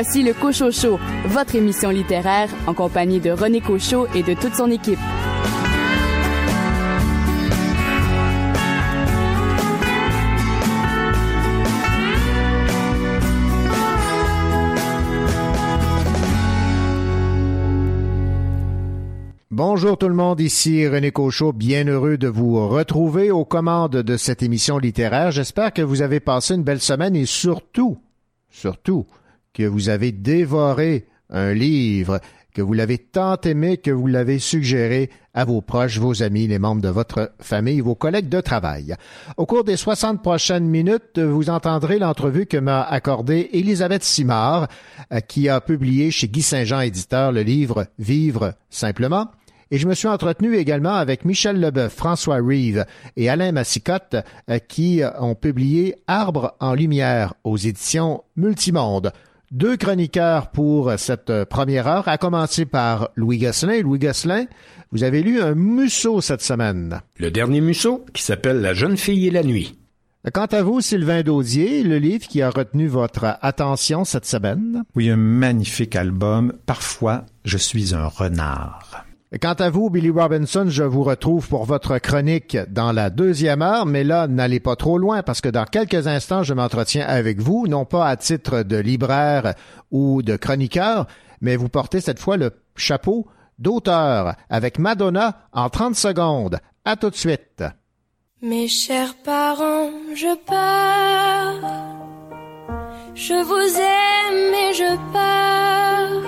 Voici le Cochocho, votre émission littéraire en compagnie de René Cochot et de toute son équipe. Bonjour tout le monde, ici René Cochot, bien heureux de vous retrouver aux commandes de cette émission littéraire. J'espère que vous avez passé une belle semaine et surtout, surtout, que vous avez dévoré un livre, que vous l'avez tant aimé que vous l'avez suggéré à vos proches, vos amis, les membres de votre famille, vos collègues de travail. Au cours des 60 prochaines minutes, vous entendrez l'entrevue que m'a accordée Elisabeth Simard, euh, qui a publié chez Guy Saint-Jean éditeur le livre Vivre simplement et je me suis entretenu également avec Michel Leboeuf, François Reeve et Alain Massicotte euh, qui ont publié Arbre en lumière aux éditions Multimonde. Deux chroniqueurs pour cette première heure, à commencer par Louis Gosselin. Louis Gosselin, vous avez lu un Musso cette semaine. Le dernier Musso, qui s'appelle La jeune fille et la nuit. Quant à vous, Sylvain Daudier, le livre qui a retenu votre attention cette semaine? Oui, un magnifique album. Parfois, je suis un renard. Quant à vous, Billy Robinson, je vous retrouve pour votre chronique dans la deuxième heure, mais là, n'allez pas trop loin parce que dans quelques instants, je m'entretiens avec vous, non pas à titre de libraire ou de chroniqueur, mais vous portez cette fois le chapeau d'auteur avec Madonna en 30 secondes. À tout de suite. Mes chers parents, je pars. Je vous aime et je pars.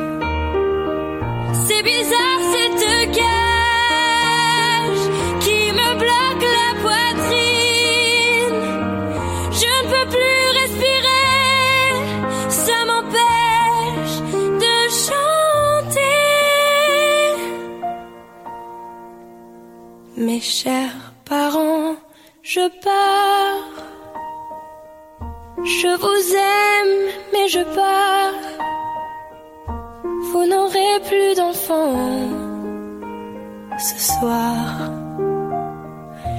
Mes chers parents, je pars. Je vous aime, mais je pars. Vous n'aurez plus d'enfants ce soir.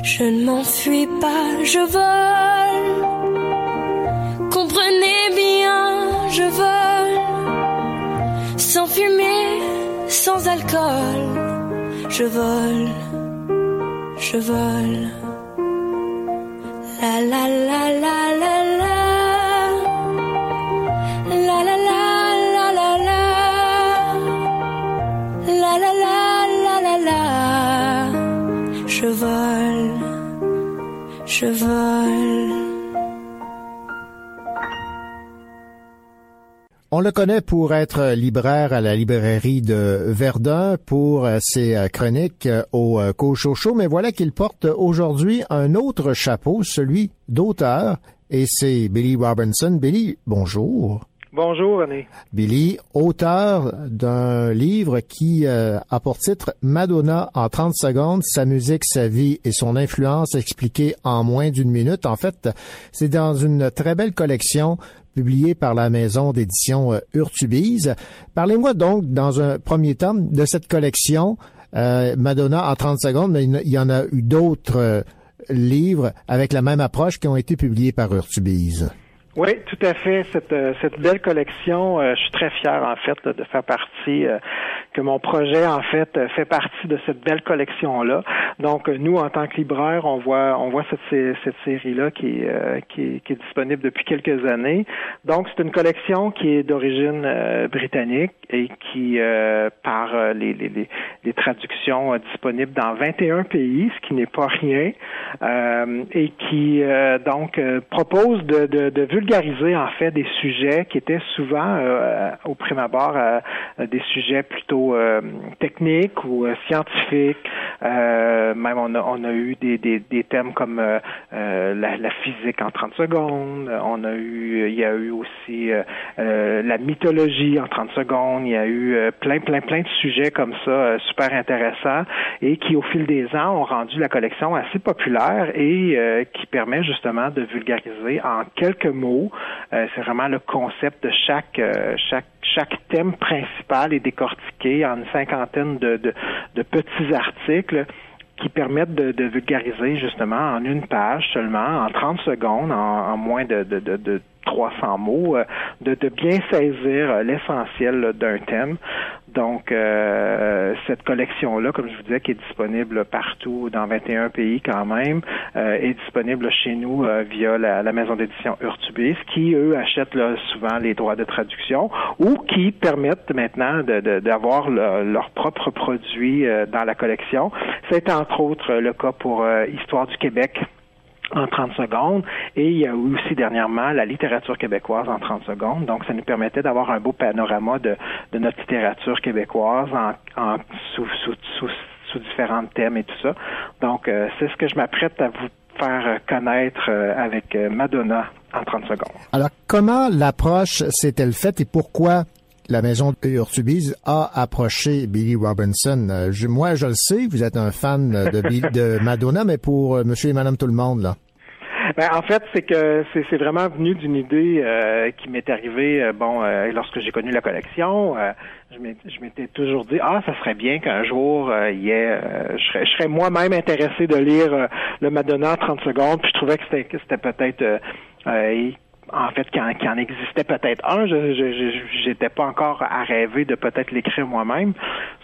Je ne m'enfuis pas, je vole. Comprenez bien, je vole. Sans fumée, sans alcool, je vole, je vole. La la la la la la. On le connaît pour être libraire à la librairie de Verdun pour euh, ses euh, chroniques euh, au Cochocho, mais voilà qu'il porte aujourd'hui un autre chapeau, celui d'auteur, et c'est Billy Robinson. Billy, bonjour. Bonjour René. Billy, auteur d'un livre qui a pour titre Madonna en 30 secondes, sa musique, sa vie et son influence expliquée en moins d'une minute. En fait, c'est dans une très belle collection publié par la maison d'édition euh, Urtubise. Parlez-moi donc, dans un premier temps, de cette collection euh, Madonna en 30 secondes, mais il y en a eu d'autres euh, livres avec la même approche qui ont été publiés par Urtubise. Oui, tout à fait. Cette, euh, cette belle collection, euh, je suis très fier en fait de faire partie, euh, que mon projet en fait fait partie de cette belle collection là. Donc nous, en tant que libraire, on voit on voit cette, cette série là qui, qui, qui, est disponible depuis quelques années. Donc c'est une collection qui est d'origine britannique et qui par les, les, les, traductions disponibles dans 21 pays, ce qui n'est pas rien, et qui donc propose de, de, de vulgariser en fait des sujets qui étaient souvent euh, au prime abord euh, des sujets plutôt euh, techniques ou scientifiques. même on a, on a eu des, des, des thèmes comme la, la, physique en 30 secondes. On a eu, il y a eu aussi la mythologie en 30 secondes. Il y a eu plein, plein, plein de sujets comme ça super intéressants et qui au fil des ans ont rendu la collection assez populaire et qui permet justement de vulgariser en quelques mots euh, c'est vraiment le concept de chaque euh, chaque chaque thème principal est décortiqué en une cinquantaine de, de, petits articles qui permettent de, vulgariser justement en une page seulement, en 30 secondes, en, moins de, de, de 300 mots, euh, de bien saisir l'essentiel d'un thème. Donc, euh, cette collection-là, comme je vous disais, qui est disponible partout dans 21 pays quand même, euh, est disponible chez nous euh, via la, maison d'édition Urtubis, qui, eux, achètent souvent les droits de traduction ou qui permettent maintenant d'avoir de, leurs propres produits dans la collection. C'est entre autres le cas pour Histoire du Québec en 30 secondes. Et il y a eu aussi dernièrement la littérature québécoise en 30 secondes. Donc, ça nous permettait d'avoir un beau panorama de, notre littérature québécoise en, en sous, sous, sous, sous, différents thèmes et tout ça. Donc, euh, c'est ce que je m'apprête à vous faire connaître euh, avec euh, Madonna en 30 secondes. Alors, comment l'approche s'est-elle faite et pourquoi la maison Urtubise a approché Billy Robinson. moi, je le sais, vous êtes un fan de, de Madonna, mais pour monsieur et madame tout le monde, là. Ben, en fait, c'est que c'est vraiment venu d'une idée euh, qui m'est arrivée, euh, bon, euh, lorsque j'ai connu la collection, je m'étais toujours dit, ah, ça serait bien qu'un jour, il y ait, je serais, serais moi-même intéressé de lire le Madonna en 30 secondes, puis je trouvais que c'était peut-être en fait, qu'il en existait peut-être un. Je n'étais pas encore à rêver de peut-être l'écrire moi-même.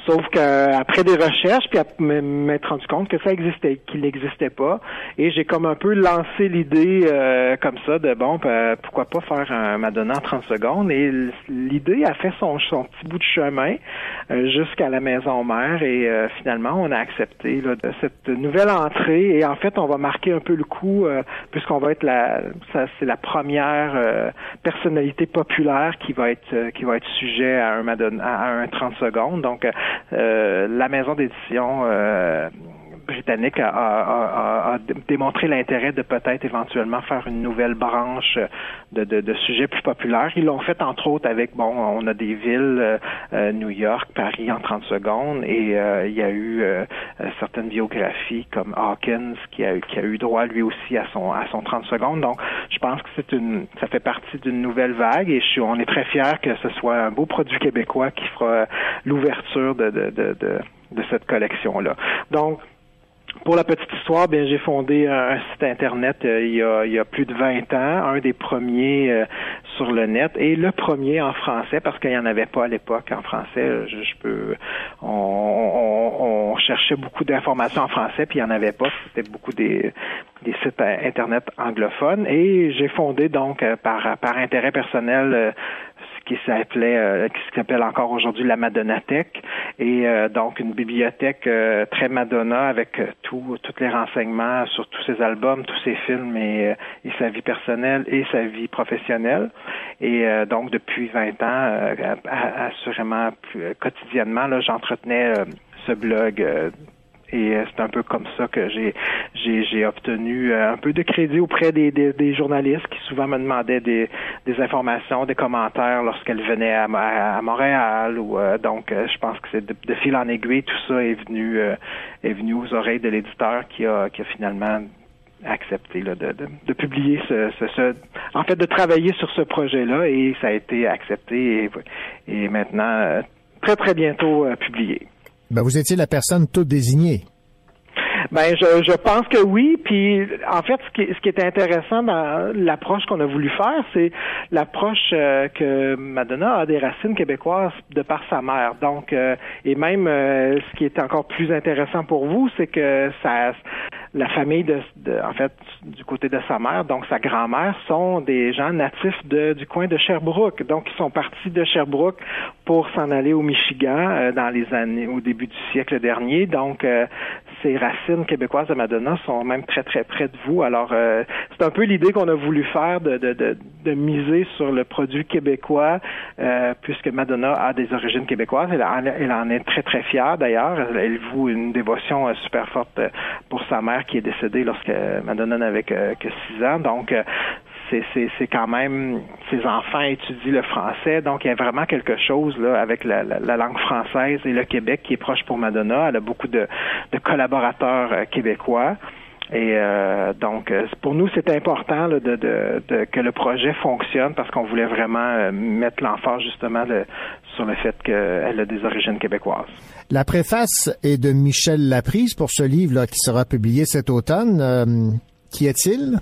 Sauf qu'après des recherches, puis m'être rendu compte que ça existait, qu'il n'existait pas, et j'ai comme un peu lancé l'idée euh, comme ça de bon, ben, pourquoi pas faire un Madonna en 30 secondes. Et l'idée a fait son, son petit bout de chemin euh, jusqu'à la maison mère, et euh, finalement on a accepté là, de cette nouvelle entrée. Et en fait, on va marquer un peu le coup puisqu'on va être la, ça c'est la première personnalité populaire qui va être qui va être sujet à un Madonna à un 30 secondes. Donc euh, la maison d'édition euh, britannique a, démontré l'intérêt de peut-être éventuellement faire une nouvelle branche de, sujets plus populaires. Ils l'ont fait entre autres avec, bon, on a des villes, euh, New York, Paris en 30 secondes, et il y a eu certaines biographies comme Hawkins qui a, qui a eu droit lui aussi à son, à son 30 secondes. Donc, je pense que c'est une, ça fait partie d'une nouvelle vague et je suis, on est très fiers que ce soit un beau produit québécois qui fera l'ouverture de, de, de, de, cette collection-là. Donc, pour la petite histoire, bien j'ai fondé un, site internet euh, il, y a, plus de 20 ans, un des premiers euh, sur le net et le premier en français parce qu'il n'y en avait pas à l'époque en français. Je, peux, on, cherchait beaucoup d'informations en français puis il n'y en avait pas. C'était beaucoup des, des sites internet anglophones et j'ai fondé donc euh, par par intérêt personnel qui s'appelait, qui s'appelle encore aujourd'hui la Madonnathèque, et donc une bibliothèque très Madonna avec tout, tous les renseignements sur tous ses albums, tous ses films et, et sa vie personnelle et sa vie professionnelle. Et donc depuis 20 ans, assurément quotidiennement, là, j'entretenais ce blog et euh, c'est un peu comme ça que j'ai j'ai, obtenu euh, un peu de crédit auprès des, des, journalistes qui souvent me demandaient des, des informations, des commentaires lorsqu'elles venaient à, à, Montréal. Ou euh, donc, je pense que c'est de, fil en aiguille, tout ça est venu est venu aux oreilles de l'éditeur qui a qui a finalement accepté là, de, de, publier ce, ce, en fait de travailler sur ce projet-là et ça a été accepté et, et maintenant très très bientôt publié. Ben, vous étiez la personne toute désignée. Ben, je, je pense que oui. Puis, en fait, ce qui, ce qui est intéressant dans l'approche qu'on a voulu faire, c'est l'approche euh, que Madonna a des racines québécoises de par sa mère. Donc, euh, et même, euh, ce qui est encore plus intéressant pour vous, c'est que ça, la famille de, en fait, du côté de sa mère, donc sa grand-mère, sont des gens natifs de, du coin de Sherbrooke. Donc, ils sont partis de Sherbrooke pour s'en aller au Michigan dans les années, au début du siècle dernier. Donc, ces racines québécoises de Madonna sont même très très près de vous. Alors euh, c'est un peu l'idée qu'on a voulu faire de, de, de, de, miser sur le produit québécois euh, puisque Madonna a des origines québécoises. Elle, en est très très fière d'ailleurs. Elle, voue une dévotion euh, super forte pour sa mère qui est décédée lorsque Madonna n'avait que, que six ans. Donc c'est quand même ses enfants étudient le français, donc il y a vraiment quelque chose là avec la, langue française et le Québec qui est proche pour Madonna. Elle a beaucoup de, collaborateurs euh, québécois. Et euh, donc, euh, pour nous, c'est important que le projet fonctionne parce qu'on voulait vraiment mettre l'emphase justement sur le fait qu'elle a des origines québécoises. La préface est de Michel Laprise pour ce livre là, qui sera publié cet automne. qui est-il?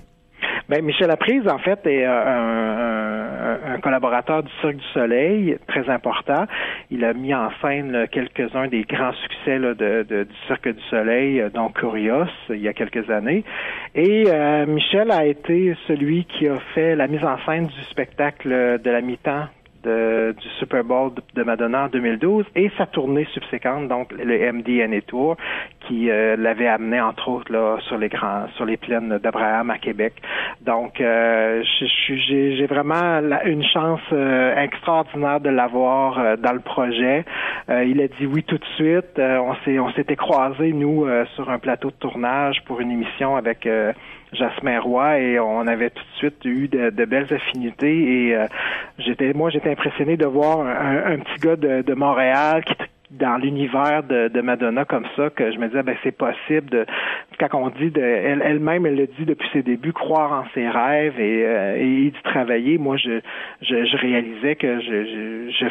Ben, Michel Laprise, en fait, est euh, un, un, collaborateur du Cirque du Soleil, très important. Il a mis en scène quelques-uns des grands succès là, de, de, du Cirque du Soleil, euh, dont Curios, il y a quelques années. Et euh, Michel a été celui qui a fait la mise en scène du spectacle de la mi-temps du Super Bowl de, Madonna en 2012 et sa tournée subséquente, donc le MDNA Tour, qui euh, l'avait amené entre autres là sur les plaines d'Abraham à Québec. Donc, euh, j'ai vraiment une chance euh, extraordinaire de l'avoir dans le projet. il a dit oui tout de suite. on on s'était croisés nous sur un plateau de tournage pour une émission avec Jasmin Roy et on avait tout de suite eu de, belles affinités et j'étais moi j'étais impressionné de voir un, petit gars de, de Montréal qui dans l'univers de, de, Madonna comme ça que je me disais ben c'est possible de quand on dit de elle elle-même elle le dit depuis ses débuts croire en ses rêves et, euh, et d'y travailler. Moi je, je, je réalisais que je, je,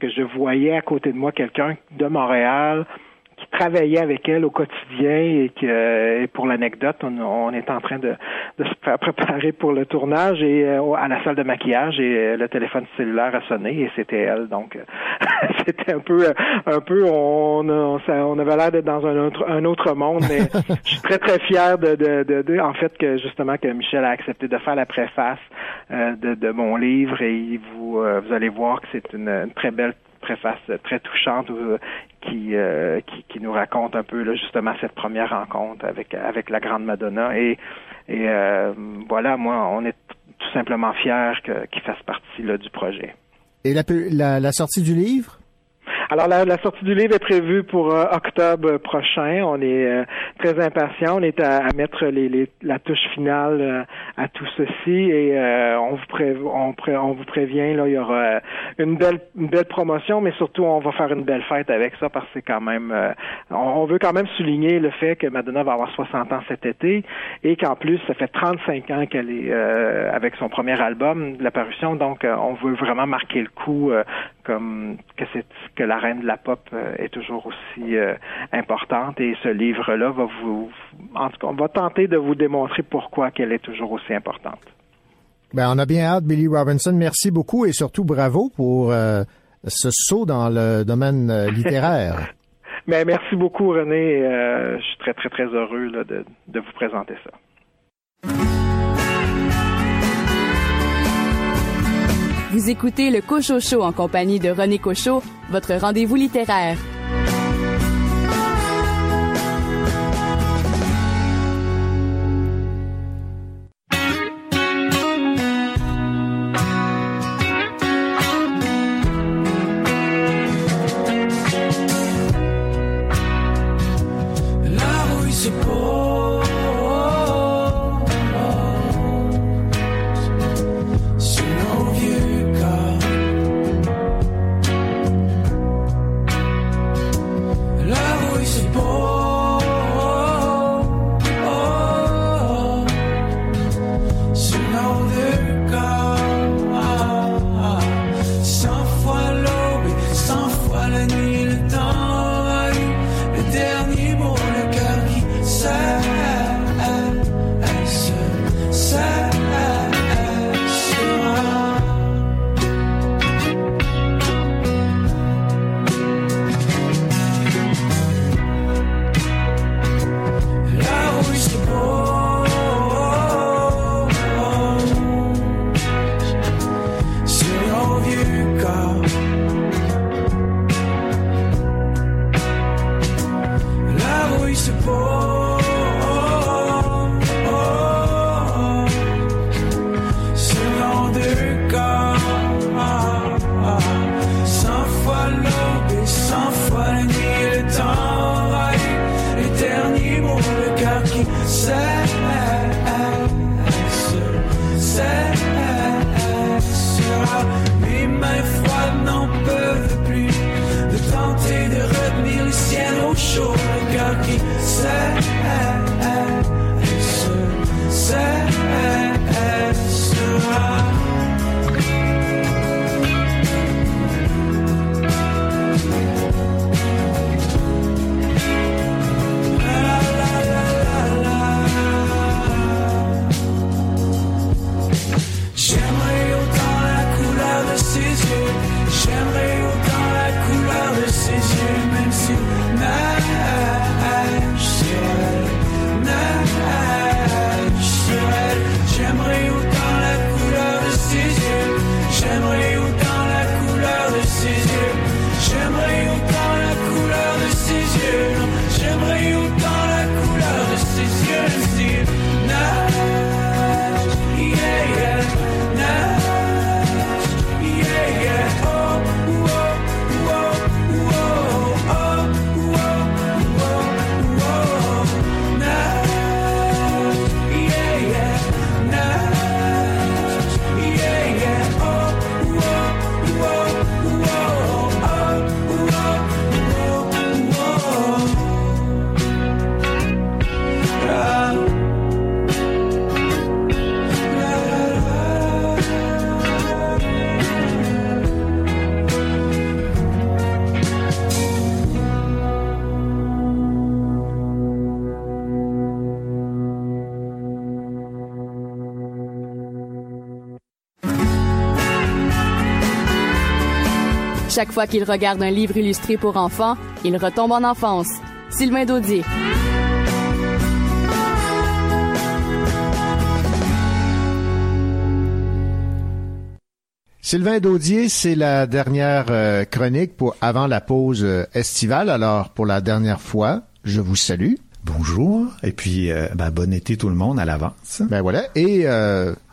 que je voyais à côté de moi quelqu'un de Montréal qui travaillait avec elle au quotidien et que euh, pour l'anecdote, on, est en train de, de, se préparer pour le tournage et euh, à la salle de maquillage et euh, le téléphone cellulaire a sonné et c'était elle. Donc c'était un peu un peu on on, avait l'air d'être dans un autre un autre monde, mais je suis très très fier de, de, de, en fait que justement que Michel a accepté de faire la préface de, de mon livre et vous vous allez voir que c'est une très belle préface très touchante euh, qui, euh, qui, qui nous raconte un peu justement cette première rencontre avec avec la grande Madonna et euh, voilà moi on est tout simplement fiers qu'il fasse partie du projet. Et la, la sortie du livre? Alors, la, la, sortie du livre est prévue pour euh, octobre prochain. On est euh, très impatient. On est à, mettre les, les, la touche finale euh, à tout ceci et on vous pré, on, on, vous prévient là, il y aura une belle une belle promotion, mais surtout on va faire une belle fête avec ça parce que c'est quand même on, veut quand même souligner le fait que Madonna va avoir 60 ans cet été et qu'en plus ça fait 35 ans qu'elle est avec son premier album, la parution. Donc on veut vraiment marquer le coup comme que c'est que la reine de la pop euh, est toujours aussi euh, importante et ce livre-là va vous, en tout cas, on va tenter de vous démontrer pourquoi qu'elle est toujours aussi importante. Ben, on a bien hâte, Billy Robinson. Merci beaucoup et surtout bravo pour euh, ce saut dans le domaine littéraire. Mais ben, merci beaucoup, René. je suis très, très, très heureux de, de vous présenter ça. Vous écoutez le Cocho Show en compagnie de René Cocho, votre rendez-vous littéraire. Chaque fois qu'il regarde un livre illustré pour enfants, il retombe en enfance. Sylvain Daudier. Sylvain Daudier, c'est la dernière euh, chronique pour avant la pause euh, estivale. Alors, pour la dernière fois, je vous salue. Bonjour, et puis euh, ben, bon été tout le monde à l'avance. Ben voilà, et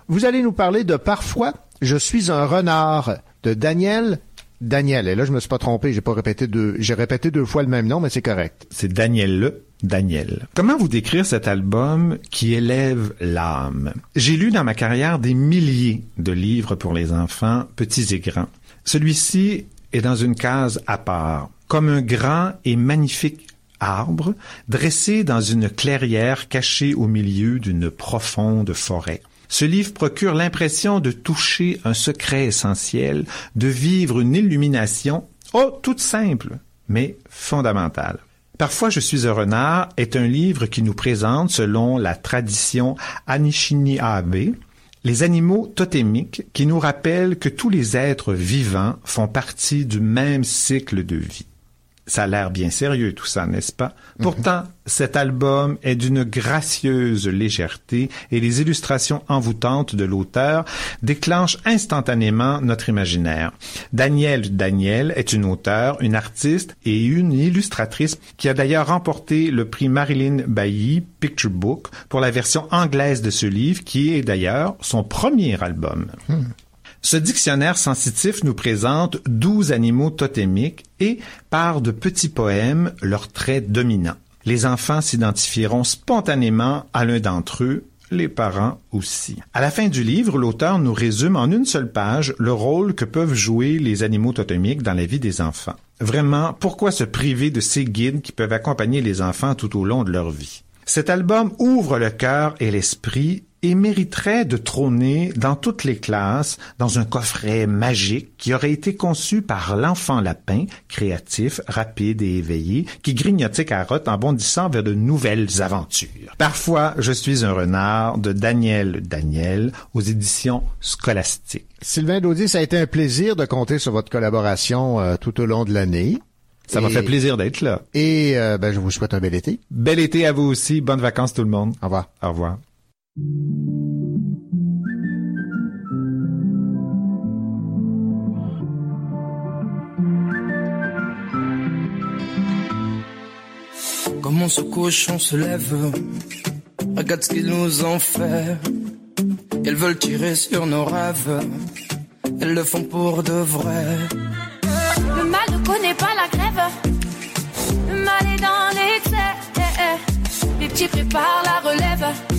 vous allez nous parler de Parfois, je suis un renard de Daniel Daniel. Et là, je me suis pas trompé, j'ai pas répété deux, j'ai répété deux fois le même nom, mais c'est correct. C'est Daniel Le. Daniel. Comment vous décrire cet album qui élève l'âme? J'ai lu dans ma carrière des milliers de livres pour les enfants, petits et grands. Celui-ci est dans une case à part, comme un grand et magnifique arbre dressé dans une clairière cachée au milieu d'une profonde forêt. Ce livre procure l'impression de toucher un secret essentiel, de vivre une illumination, oh, toute simple, mais fondamentale. Parfois je suis un renard est un livre qui nous présente, selon la tradition Anishinaabe, les animaux totémiques qui nous rappellent que tous les êtres vivants font partie du même cycle de vie. Ça a l'air bien sérieux tout ça, n'est-ce pas? Pourtant, cet album est d'une gracieuse légèreté et les illustrations envoûtantes de l'auteur déclenchent instantanément notre imaginaire. Danielle Daniel est une auteure, une artiste et une illustratrice qui a d'ailleurs remporté le prix Marilyn Bailly Picture Book pour la version anglaise de ce livre qui est d'ailleurs son premier album. Ce dictionnaire sensitif nous présente douze animaux totémiques et, par de petits poèmes, leurs traits dominants. Les enfants s'identifieront spontanément à l'un d'entre eux, les parents aussi. À la fin du livre, l'auteur nous résume en une seule page le rôle que peuvent jouer les animaux totémiques dans la vie des enfants. Vraiment, pourquoi se priver de ces guides qui peuvent accompagner les enfants tout au long de leur vie? Cet album ouvre le cœur et l'esprit et mériterait de trôner dans toutes les classes dans un coffret magique qui aurait été conçu par l'enfant lapin, créatif, rapide et éveillé, qui grignotait carottes en bondissant vers de nouvelles aventures. Parfois, je suis un renard de Daniel Daniel aux éditions scolastiques. Sylvain Daudy, ça a été un plaisir de compter sur votre collaboration euh, tout au long de l'année. Ça m'a fait plaisir d'être là. Et euh, ben, je vous souhaite un bel été. Bel été à vous aussi. Bonnes vacances tout le monde. Au revoir. Au revoir. Comment ce cochon se lève Regarde ce qu'ils nous ont fait. Elles veulent tirer sur nos rêves. Elles le font pour de vrai. Le mal ne connaît pas la grève. Le mal est dans l'excès. Les petits préparent la relève.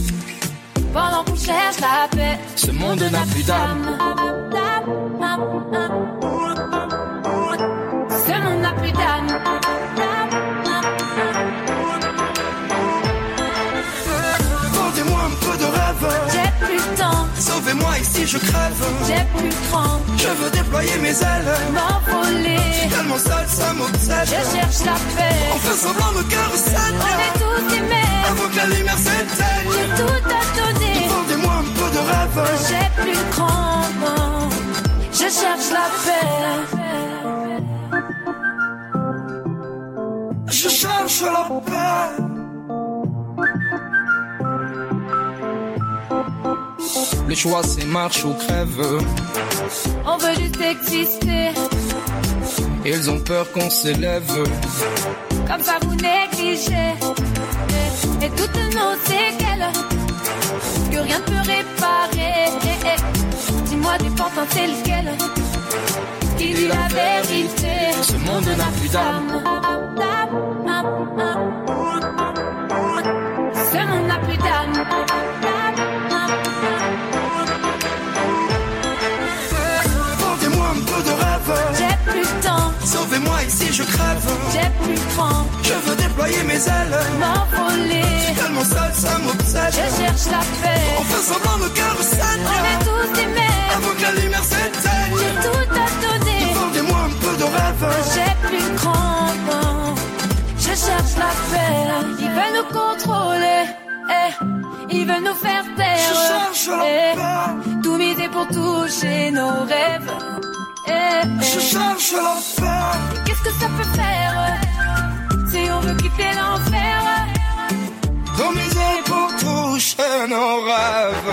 Pendant qu'on cherche la paix. Ce monde n'a plus d'âme. Ce monde n'a plus d'âme. Sauvez-moi ici, je crève. J'ai plus le cran. Je veux déployer mes ailes. M'envoler. Tellement seul, ça m'obsède. Je cherche la paix. On fait semblant, nos cœurs On saignent. est tous aimés. Avant que la lumière s'éteigne. J'ai tout à donner. Vendez-moi un peu de rêve. J'ai plus le cran. non. Je cherche la paix. Je cherche la paix. Le choix c'est marche ou crève. On veut juste exister. Ils ont peur qu'on s'élève. Comme ça vous négligez. Et, et toutes nos séquelles. Que rien ne peut réparer. Dis-moi des pantins c'est lequel. Qui dit la vérité. Ce monde n'a plus d'âme. Temps. Sauvez-moi ici, je crève. J'ai plus cran. Je veux déployer mes ailes. M'envoler. Tellement seul, ça m'obsède. Je cherche la paix. On fait semblant, nos cœurs On saignent. est tous aimés. Avant que la lumière J'ai s'éteigne. tout à donner. Vendez-moi un peu de rêve. J'ai plus non. Je cherche la paix. Ils veulent nous contrôler. Eh. Ils veulent nous faire taire. Je cherche la Eh. paix. Tout miser pour toucher nos rêves. Eh, eh. Je cherche paix. Qu'est-ce que ça peut faire si on veut quitter l'enfer Comme les ailes pour toucher nos rêves.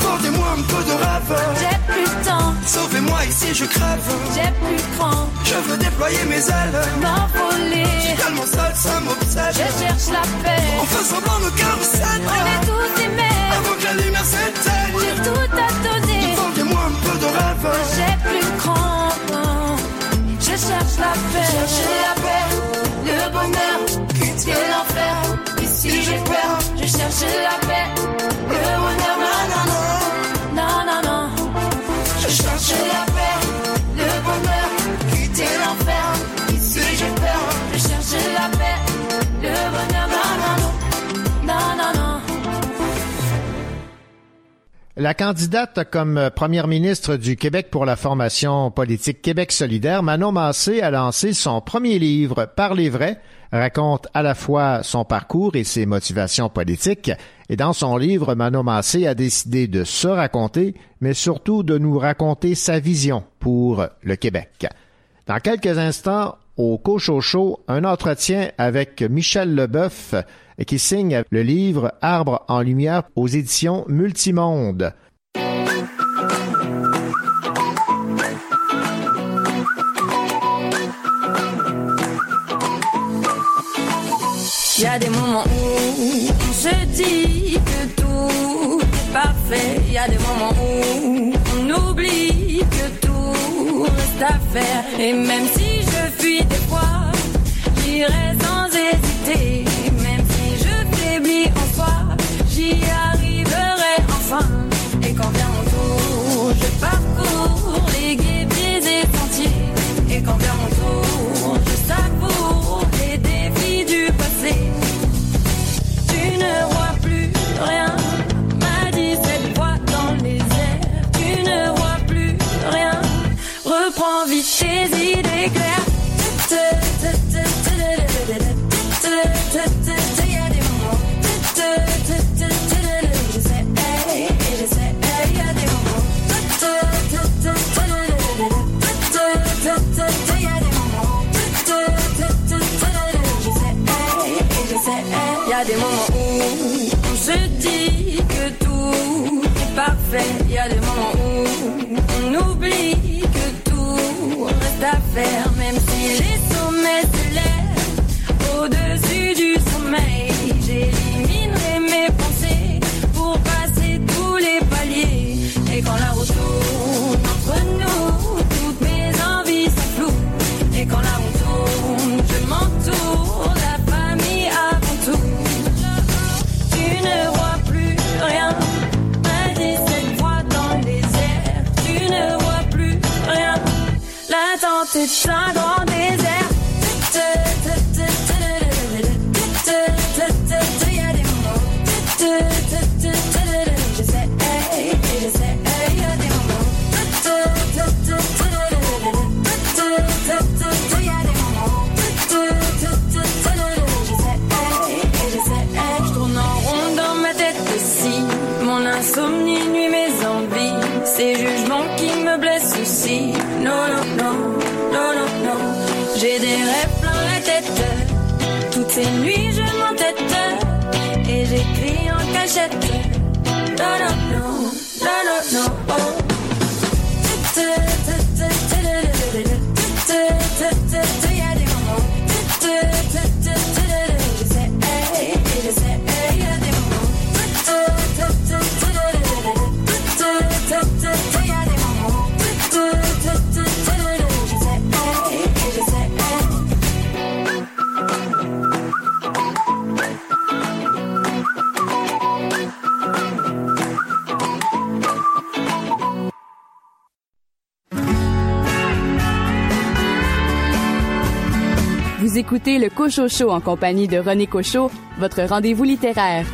Vendez-moi un peu de rêve. J'ai plus le temps, Sauvez-moi ici, je crève. j'ai plus le cran. Je veux déployer mes ailes. M'envoler, Tellement seul, ça je m'obsède. cherche la paix. On fait semblant, nos cœurs On est tous aimés, Avant que la lumière s'éteigne. J'ai plus le cran. Je cherche la paix, cherche la paix, le bonheur, quitter l'enfer? Ici j'ai peur, je cherche la paix, le bonheur. La candidate comme première ministre du Québec pour la formation politique Québec solidaire, Manon Massé, a lancé son premier livre, Parler vrai, raconte à la fois son parcours et ses motivations politiques. Et dans son livre, Manon Massé a décidé de se raconter, mais surtout de nous raconter sa vision pour le Québec. Dans quelques instants, au Cochocho, un entretien avec Michel Leboeuf qui signe le livre Arbre en lumière aux éditions Multimonde. Il y a des moments où on se dit que tout est parfait. Il y a des moments où on oublie que tout reste à faire. Et même si des fois, j'irai sans hésiter. Même si je faiblis en soi, j'y arriverai enfin. Et quand vient mon tour, je parcours les guépiers et sentiers. Et quand vient mon tour, des moments où on oublie que tout reste à faire, même si les sommets se lèvent au-dessus du sommeil. J'éliminerai mes pensées pour passer tous les paliers. Et quand la route l'attente est un grand désert. Il y a des moments, je sais, je sais, il y a des moments. Il y a des moments, je sais, je sais, je tourne en rond dans ma tête aussi. Mon insomnie nuit mes envies, ces jugements qui me blessent aussi. Ces nuits je m'entête et j'écris en cachette. Non, non, non, non, non, non. Oh. Vous écoutez le Cocho Show en compagnie de René Cocho, votre rendez-vous littéraire.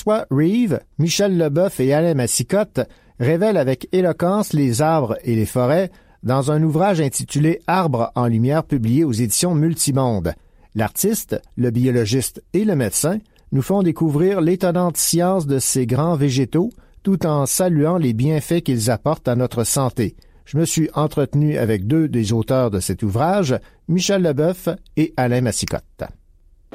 François Reeve, Michel Leboeuf et Alain Massicotte révèlent avec éloquence les arbres et les forêts dans un ouvrage intitulé Arbres en lumière publié aux éditions Multimonde. L'artiste, le biologiste et le médecin nous font découvrir l'étonnante science de ces grands végétaux tout en saluant les bienfaits qu'ils apportent à notre santé. Je me suis entretenu avec deux des auteurs de cet ouvrage, Michel Leboeuf et Alain Massicotte.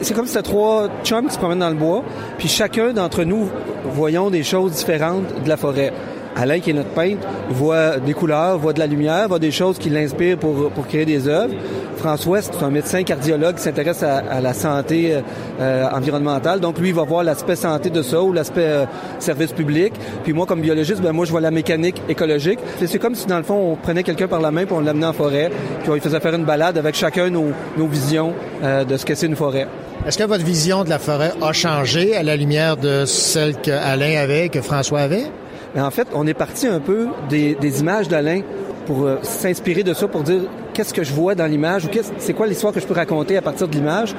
C'est comme si c'était trois chums qui se promènent dans le bois, puis chacun d'entre nous voyons des choses différentes de la forêt. Alain, qui est notre peintre, voit des couleurs, voit de la lumière, voit des choses qui l'inspirent pour, pour créer des œuvres. François, c'est un médecin cardiologue qui s'intéresse à, à, la santé euh, environnementale. Donc, lui, il va voir l'aspect santé de ça ou l'aspect euh, service public. Puis moi, comme biologiste, ben moi, je vois la mécanique écologique. C'est comme si, dans le fond, on prenait quelqu'un par la main puis on l'amenait en forêt, puis on lui faisait faire une balade avec chacun nos, nos visions euh, de ce que c'est une forêt. Est-ce que votre vision de la forêt a changé à la lumière de celle que Alain avait, que François avait? En fait, on est parti un peu des, images d'Alain pour euh, s'inspirer de ça, pour dire qu'est-ce que je vois dans l'image ou c'est quoi l'histoire que je peux raconter à partir de l'image.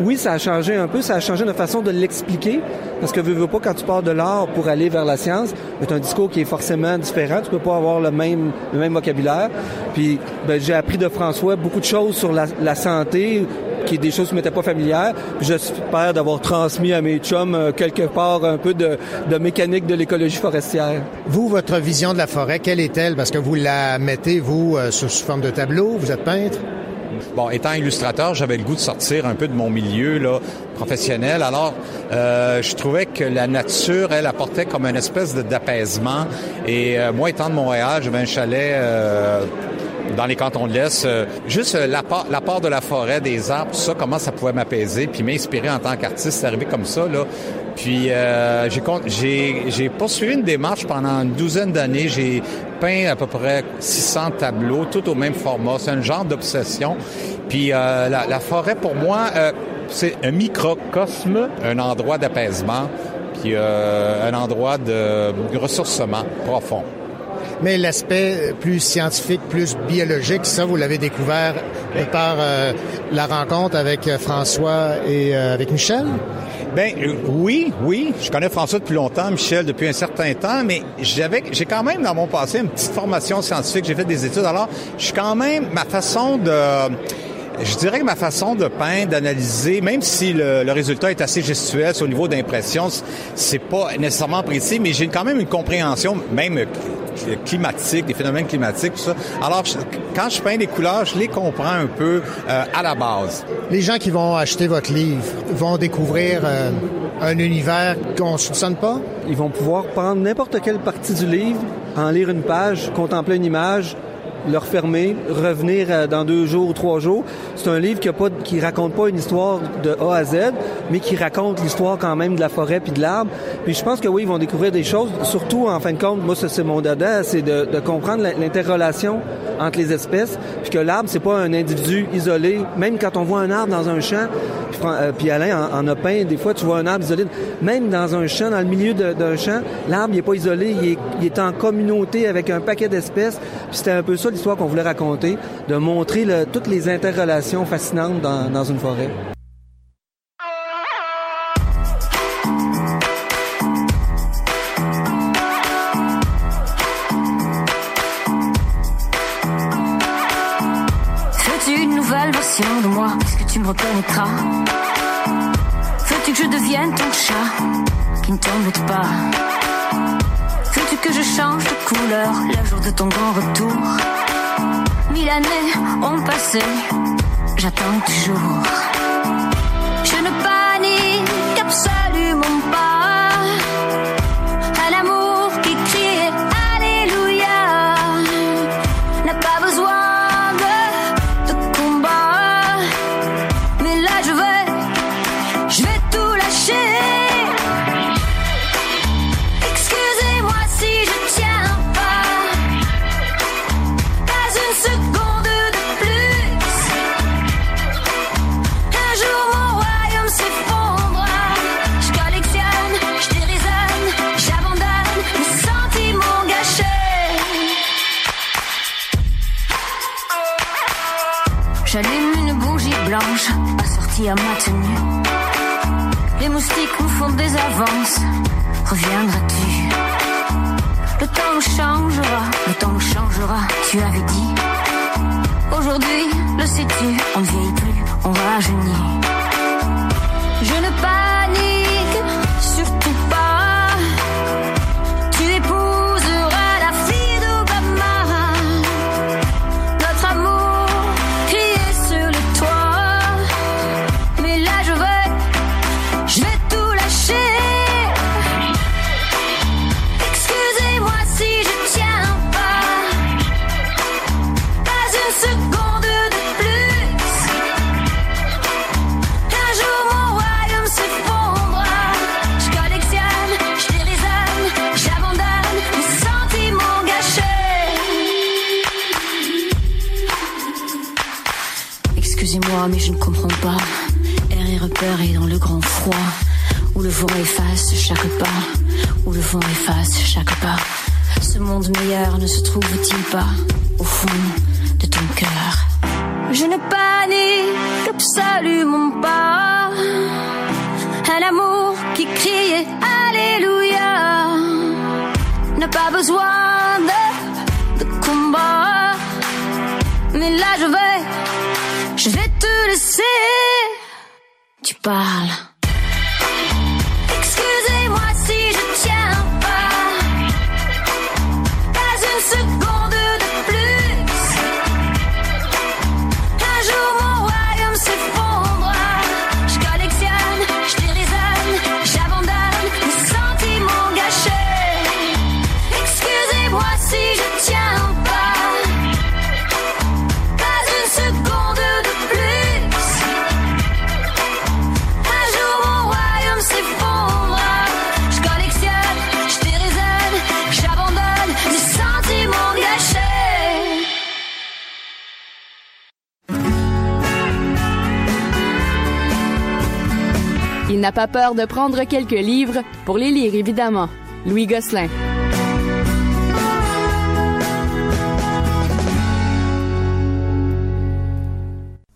Oui, ça a changé un peu, ça a changé notre façon de l'expliquer, parce que veux, veux pas, quand tu pars de l'art pour aller vers la science, c'est un discours qui est forcément différent, tu peux pas avoir le même, le même vocabulaire. Puis ben, j'ai appris de François beaucoup de choses sur la santé, qui est des choses qui m'étaient pas familières. J'espère d'avoir transmis à mes chums euh, quelque part un peu de, de mécanique de l'écologie forestière. Vous, votre vision de la forêt, quelle est-elle? Parce que vous la mettez, vous, euh, sous forme de tableau, vous êtes peintre? Bon, étant illustrateur, j'avais le goût de sortir un peu de mon milieu là, professionnel. Alors, euh, je trouvais que la nature, elle apportait comme une espèce d'apaisement. Et euh, moi, étant de Montréal, j'avais un chalet euh, dans les cantons de l'Est. Euh, juste l'apport, l'apport de la forêt, des arbres, tout ça, comment ça pouvait m'apaiser, puis m'inspirer en tant qu'artiste, c'est arrivé comme ça, là. Puis euh, j'ai poursuivi une démarche pendant une douzaine d'années. J'ai peint à peu près 600 tableaux, tout au même format. C'est un genre d'obsession. Puis euh, la, la, forêt, pour moi, euh, c'est un microcosme, un endroit d'apaisement, puis euh, un endroit de ressourcement profond mais l'aspect plus scientifique, plus biologique, ça, vous l'avez découvert par euh, la rencontre avec François et euh, avec Michel? Ben euh, oui, oui, je connais François depuis longtemps, Michel depuis un certain temps, mais j'avais, j'ai quand même dans mon passé une petite formation scientifique. J'ai fait des études. Alors, je suis quand même ma façon de je dirais que ma façon de peindre, d'analyser, même si le, le, résultat est assez gestuel au niveau d'impression, c'est pas nécessairement précis, mais j'ai quand même une compréhension, même climatique, des phénomènes climatiques, tout ça. Alors, quand je peins des couleurs, je les comprends un peu euh, à la base. Les gens qui vont acheter votre livre vont découvrir euh, un univers qu'on ne soupçonne pas? Ils vont pouvoir prendre n'importe quelle partie du livre, en lire une page, contempler une image, le refermer, revenir dans deux jours ou trois jours. C'est un livre qui a pas, qui raconte pas une histoire de A à Z, mais qui raconte l'histoire quand même de la forêt puis de l'arbre. Puis je pense que oui, ils vont découvrir des choses. Surtout, en fin de compte, moi, c'est mon dada, c'est de, de, comprendre l'interrelation entre les espèces, puis que l'arbre, c'est pas un individu isolé. Même quand on voit un arbre dans un champ, puis, euh, Alain en, en, a peint, des fois, tu vois un arbre isolé. Même dans un champ, dans le milieu d'un champ, l'arbre, il est pas isolé, il est, il est en communauté avec un paquet d'espèces. Puis c'était un peu ça l'histoire qu'on voulait raconter, de montrer toutes les interrelations fascinantes dans, dans une forêt. De moi? Est-ce que tu me reconnaîtras? Veux-tu que je devienne ton chat qui ne t'embête pas? Veux-tu que je change de couleur le jour de ton grand retour? Mille années ont passé, j'attends toujours. À ma. Les moustiques nous font des avances. Reviendras-tu? Le temps changera, le temps changera, tu avais dit. Aujourd'hui, le sais-tu, on ne vieillit plus, on rajeunit. Où le vent efface chaque pas. Où le vent efface chaque pas. Ce monde meilleur ne se trouve-t-il pas au fond de ton cœur? Je ne panique absolument pas. Un amour qui criait Alléluia. N'a pas besoin n'a pas peur de prendre quelques livres? Pour les lire, évidemment. Louis Gosselin.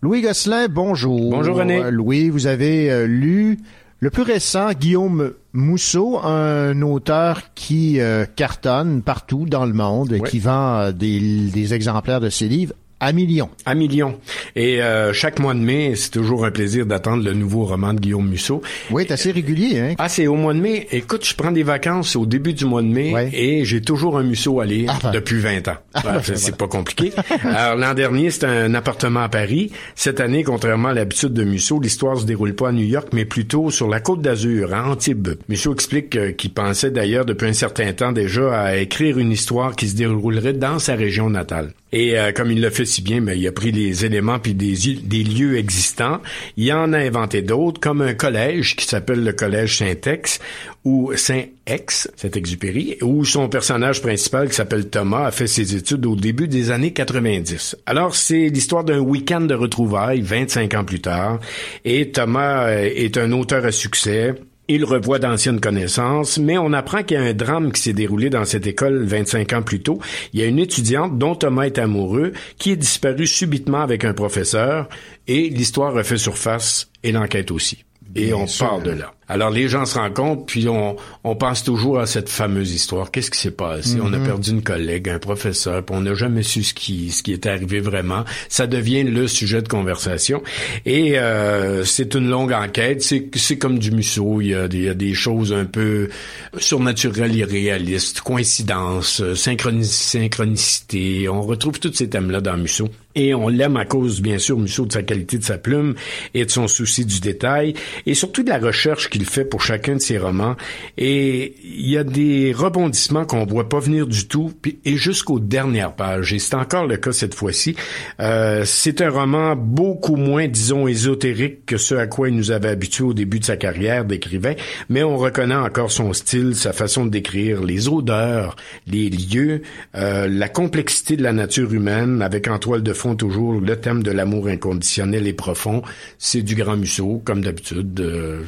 Louis Gosselin, bonjour. Bonjour, René. Euh, Louis, vous avez euh, lu le plus récent, Guillaume Mousseau, un auteur qui euh, cartonne partout dans le monde, et Oui. qui vend euh, des, des exemplaires de ses livres à millions. À millions. Et euh, chaque mois de mai, c'est toujours un plaisir d'attendre le nouveau roman de Guillaume Musso. Oui, c'est assez régulier, hein? Ah, c'est au mois de mai. Écoute, je prends des vacances au début du mois de mai Ouais. et j'ai toujours un Musso à lire Ah, ben. depuis 20 ans. Ah, ben, c'est voilà. pas compliqué. Alors, l'an dernier, c'était un appartement à Paris. Cette année, contrairement à l'habitude de Musso, l'histoire se déroule pas à New York, mais plutôt sur la côte d'Azur, à Antibes. Musso explique euh, qu'il pensait d'ailleurs depuis un certain temps déjà à écrire une histoire qui se déroulerait dans sa région natale. Et euh, comme il le fait si bien, ben, il a pris les éléments puis des, des lieux existants. Il en a inventé d'autres, comme un collège qui s'appelle le collège Saint-Ex ou Saint-Ex, Saint-Exupéry, où son personnage principal qui s'appelle Thomas a fait ses études au début des années 90. Alors c'est l'histoire d'un week-end de retrouvailles 25 ans plus tard. Et Thomas euh, est un auteur à succès. Il revoit d'anciennes connaissances, mais on apprend qu'il y a un drame qui s'est déroulé dans cette école 25 ans plus tôt. Il y a une étudiante dont Thomas est amoureux qui est disparue subitement avec un professeur et l'histoire refait surface et l'enquête aussi. Et on sûr. part de là. Alors les gens se rencontrent, puis on, on pense toujours à cette fameuse histoire. Qu'est-ce qui s'est passé? On a perdu une collègue, un professeur, puis on n'a jamais su ce qui, ce qui est arrivé vraiment. Ça devient le sujet de conversation. Et euh, c'est une longue enquête. C'est, c'est comme du Musso. Il y, a des, il y a des choses un peu surnaturelles, irréalistes, coïncidences, euh, synchroni- synchronicité. On retrouve tous ces thèmes-là dans Musso. Et on l'aime à cause, bien sûr, Musso, de sa qualité de sa plume et de son souci du détail, et surtout de la recherche qu'il fait pour chacun de ses romans. Et il y a des rebondissements qu'on voit pas venir du tout, et jusqu'aux dernières pages. Et c'est encore le cas cette fois-ci. Euh, c'est un roman beaucoup moins, disons, ésotérique que ce à quoi il nous avait habitués au début de sa carrière d'écrivain, mais on reconnaît encore son style, sa façon de décrire les odeurs, les lieux, euh, la complexité de la nature humaine, avec en toile de fond toujours le thème de l'amour inconditionnel et profond. C'est du grand Musso, comme d'habitude. Euh,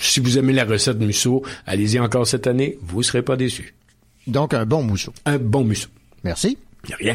si vous aimez la recette Musso, allez-y encore cette année, vous serez pas déçus. Donc, un bon mousseau. Un bon Musso. Merci. A rien.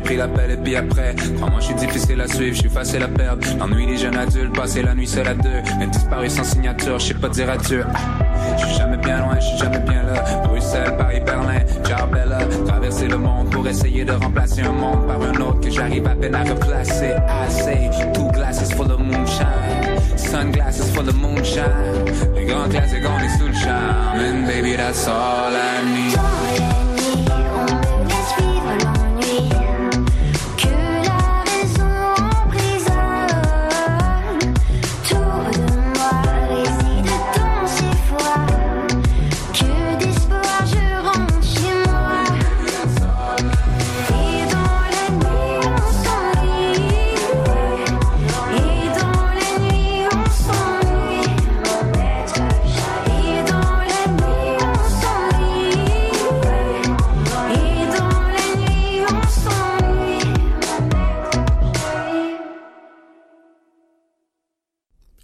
J'ai pris l'appel et puis après. Crois-moi, je suis difficile à suivre, je suis facile à perdre. L'ennui des jeunes adultes, passer la nuit seul à deux. Mais disparu sans signature, je sais pas dire adieu. Je suis jamais bien loin, je suis jamais bien là. Bruxelles, Paris, Berlin, ciao Bella. Traverser le monde pour essayer de remplacer un monde par un autre que j'arrive à peine à replacer. I say, two glasses full of moonshine. Sunglasses full of moonshine. Les grands classiques, on est sous le charme. And baby, that's all I need.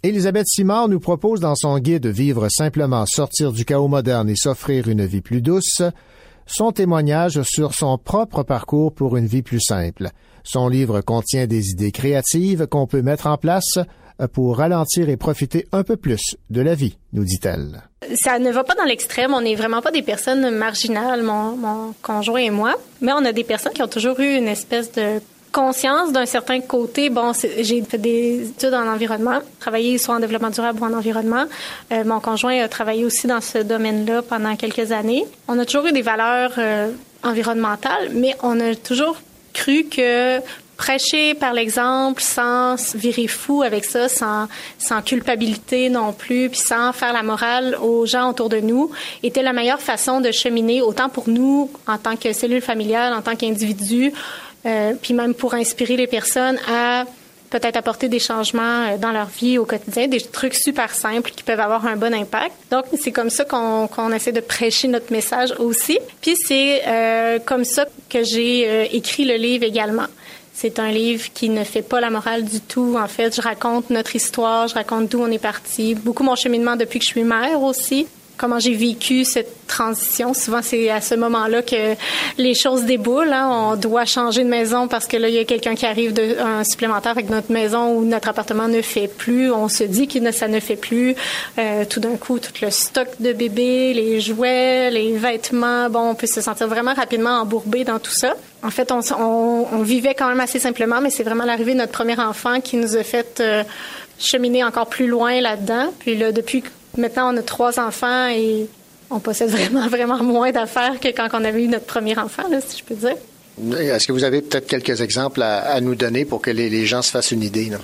Elisabeth Simard nous propose dans son guide Vivre simplement, sortir du chaos moderne et s'offrir une vie plus douce, son témoignage sur son propre parcours pour une vie plus simple. Son livre contient des idées créatives qu'on peut mettre en place pour ralentir et profiter un peu plus de la vie, nous dit-elle. Ça ne va pas dans l'extrême. On n'est vraiment pas des personnes marginales, mon, mon conjoint et moi. Mais on a des personnes qui ont toujours eu une espèce de conscience d'un certain côté. Bon, j'ai fait des études en environnement, travaillé soit en développement durable ou en environnement. Euh, mon conjoint a travaillé aussi dans ce domaine-là pendant quelques années. On a toujours eu des valeurs euh, environnementales, mais on a toujours cru que prêcher par l'exemple sans se virer fou avec ça, sans, sans culpabilité non plus, puis sans faire la morale aux gens autour de nous, était la meilleure façon de cheminer, autant pour nous en tant que cellule familiale, en tant qu'individu, euh, puis même pour inspirer les personnes à peut-être apporter des changements euh, dans leur vie au quotidien, des trucs super simples qui peuvent avoir un bon impact. Donc, c'est comme ça qu'on essaie de prêcher notre message aussi. Puis, c'est euh, comme ça que j'ai écrit le livre également. C'est un livre qui ne fait pas la morale du tout. En fait, je raconte notre histoire, je raconte d'où on est parti, beaucoup mon cheminement depuis que je suis mère aussi comment j'ai vécu cette transition. Souvent, c'est à ce moment-là que les choses déboulent. hein. On doit changer de maison parce que là, il y a quelqu'un qui arrive de, un supplémentaire avec notre maison ou notre appartement ne fait plus. On se dit que ça ne fait plus. Euh, tout d'un coup, tout le stock de bébés, les jouets, les vêtements, bon, on peut se sentir vraiment rapidement embourbé dans tout ça. En fait, on, vivait quand même assez simplement, mais c'est vraiment l'arrivée de notre premier enfant qui nous a fait euh, cheminer encore plus loin là-dedans. Puis là, depuis maintenant, on a trois enfants et on possède vraiment, vraiment moins d'affaires que quand on avait eu notre premier enfant, là, si je peux dire. Est-ce que vous avez peut-être quelques exemples à, à nous donner pour que les, les gens se fassent une idée? là?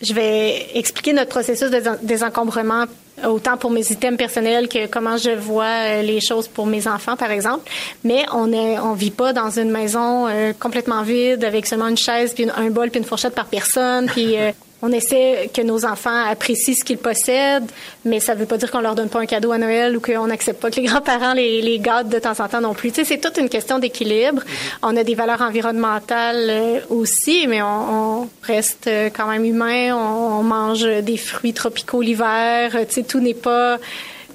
Je vais expliquer notre processus de dés- désencombrement autant pour mes items personnels que comment je vois euh, les choses pour mes enfants, par exemple. Mais on est, on vit pas dans une maison euh, complètement vide avec seulement une chaise, puis une- un bol, puis une fourchette par personne. Puis euh, on essaie que nos enfants apprécient ce qu'ils possèdent, mais ça ne veut pas dire qu'on leur donne pas un cadeau à Noël ou qu'on n'accepte pas que les grands-parents les, les gâtent de temps en temps non plus. Tu sais, c'est toute une question d'équilibre. On a des valeurs environnementales euh, aussi, mais on, reste euh, quand même humain. On, on mange des fruits tropicaux l'hiver. Tu sais, tout n'est pas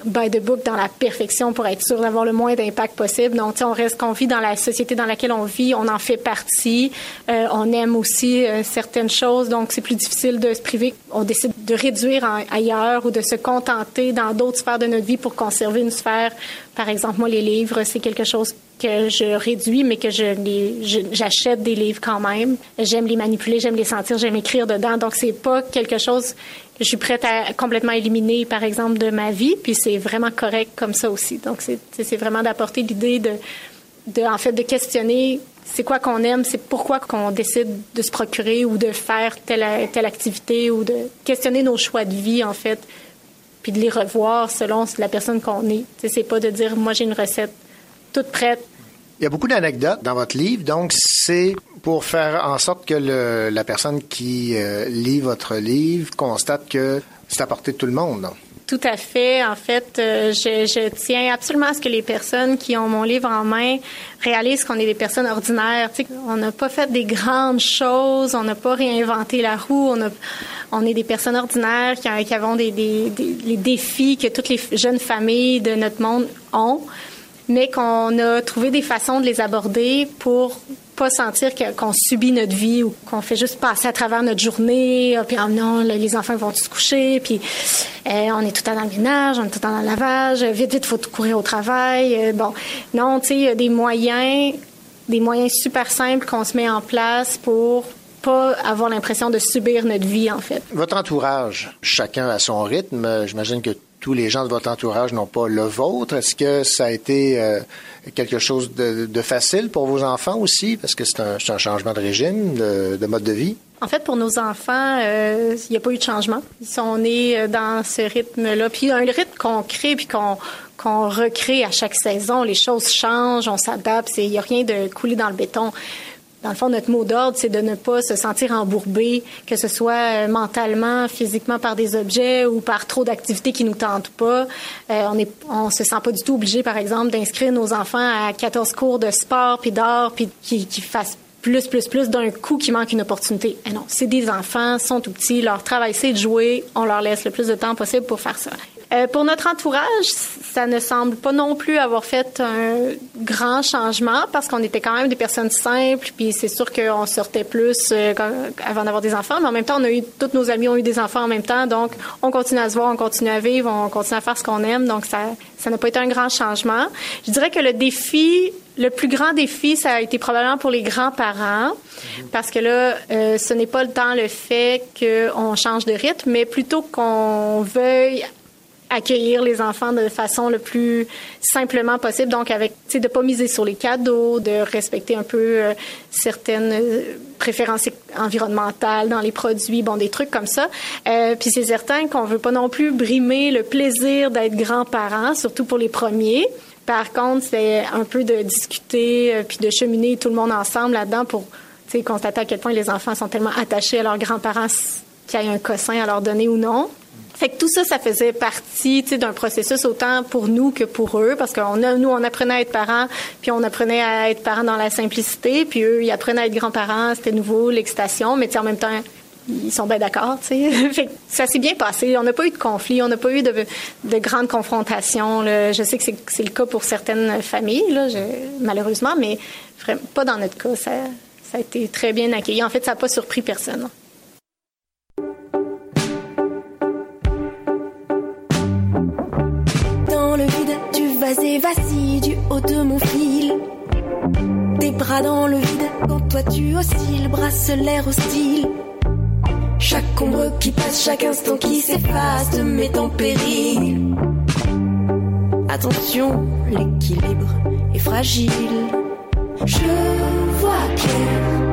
by the book dans la perfection pour être sûr d'avoir le moins d'impact possible. Donc, on reste qu'on vit dans la société dans laquelle on vit, on en fait partie, euh, on aime aussi euh, certaines choses, donc c'est plus difficile de se priver. On décide de réduire ailleurs ou de se contenter dans d'autres sphères de notre vie pour conserver une sphère. Par exemple, moi, les livres, c'est quelque chose que je réduis, mais que je j'achète des livres quand même. J'aime les manipuler, j'aime les sentir, j'aime écrire dedans. Donc, c'est pas quelque chose je suis prête à complètement éliminer, par exemple, de ma vie, puis c'est vraiment correct comme ça aussi. Donc, c'est vraiment d'apporter l'idée de, de, en fait, de questionner c'est quoi qu'on aime, c'est pourquoi qu'on décide de se procurer ou de faire telle, telle activité ou de questionner nos choix de vie, en fait, puis de les revoir selon la personne qu'on est. C'est pas de dire, moi, j'ai une recette toute prête, il y a beaucoup d'anecdotes dans votre livre, donc c'est pour faire en sorte que la personne qui euh, lit votre livre constate que c'est à portée de tout le monde. Tout à fait. En fait, euh, je, tiens absolument à ce que les personnes qui ont mon livre en main réalisent qu'on est des personnes ordinaires. On n'a pas fait des grandes choses, on n'a pas réinventé la roue, on, est des personnes ordinaires qui, avons des les défis que toutes les jeunes familles de notre monde ont mais qu'on a trouvé des façons de les aborder pour pas sentir qu'on subit notre vie ou qu'on fait juste passer à travers notre journée, ah, puis oh non, les enfants vont se coucher, puis euh, on est tout le temps dans le ménage, on est tout le temps dans le lavage, vite, vite, faut courir au travail. Euh, bon, non, tu sais, il y a des moyens, des moyens super simples qu'on se met en place pour pas avoir l'impression de subir notre vie, en fait. Votre entourage, chacun à son rythme, j'imagine que tous les gens de votre entourage n'ont pas le vôtre. Est-ce que ça a été euh, quelque chose de, facile pour vos enfants aussi? Parce que c'est un, changement de régime, de, mode de vie. En fait, pour nos enfants, euh, il n'y a pas eu de changement. Ils sont nés euh, dans ce rythme-là. Puis un rythme qu'on crée puis qu'on qu'on recrée à chaque saison. Les choses changent, on s'adapte. Il n'y a rien de coulé dans le béton. Dans le fond, notre mot d'ordre, c'est de ne pas se sentir embourbé, que ce soit euh, mentalement, physiquement par des objets ou par trop d'activités qui nous tentent pas. Euh, on est, on se sent pas du tout obligé, par exemple, d'inscrire nos enfants à 14 cours de sport puis d'art puis qui, qui fassent plus, plus, plus d'un coup qui manque une opportunité. Eh non, c'est des enfants, sont tout petits, leur travail c'est de jouer, on leur laisse le plus de temps possible pour faire ça. Euh, pour notre entourage, ça ne semble pas non plus avoir fait un grand changement parce qu'on était quand même des personnes simples, puis c'est sûr qu'on sortait plus euh, avant d'avoir des enfants, mais en même temps, on a eu, tous nos amis ont eu des enfants en même temps, donc on continue à se voir, on continue à vivre, on continue à faire ce qu'on aime, donc ça, ça n'a pas été un grand changement. Je dirais que le défi le plus grand défi, ça a été probablement pour les grands-parents, parce que là, euh, ce n'est pas tant le fait qu'on change de rythme, mais plutôt qu'on veuille accueillir les enfants de façon le plus simplement possible. Donc, avec, tu sais, de pas miser sur les cadeaux, de respecter un peu euh, certaines euh, préférences environnementales dans les produits, bon, des trucs comme ça. Euh, puis c'est certain qu'on veut pas non plus brimer le plaisir d'être grands-parents, surtout pour les premiers. Par contre, c'est un peu de discuter puis de cheminer tout le monde ensemble là-dedans pour constater à quel point les enfants sont tellement attachés à leurs grands-parents qu'il y ait un cossin à leur donner ou non. Fait que tout ça, ça faisait partie d'un processus autant pour nous que pour eux, parce que nous, on apprenait à être parents, puis on apprenait à être parents dans la simplicité, puis eux, ils apprenaient à être grands-parents, c'était nouveau, l'excitation, mais en même temps, ils sont bien d'accord, tu sais. ça s'est bien passé. On n'a pas eu de conflit, on n'a pas eu de, de grandes confrontations. Je sais que c'est le cas pour certaines familles, là, malheureusement, mais vraiment, pas dans notre cas. Ça a été très bien accueilli. En fait, ça n'a pas surpris personne. Et vacille du haut de mon fil. Tes bras dans le vide quand toi tu oscilles, l'air hostile. Chaque ombre qui passe, chaque instant qui s'efface te met en péril. Attention, l'équilibre est fragile. Je vois clair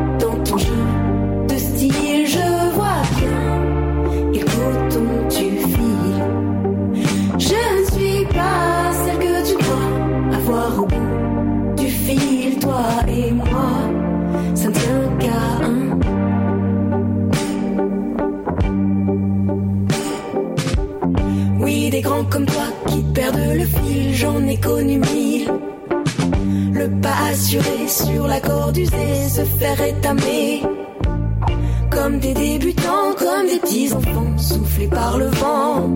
comme toi qui perdent le fil, j'en ai connu mille. Le pas assuré sur la corde usée, se faire étamer. Comme des débutants, comme des petits enfants, soufflés par le vent.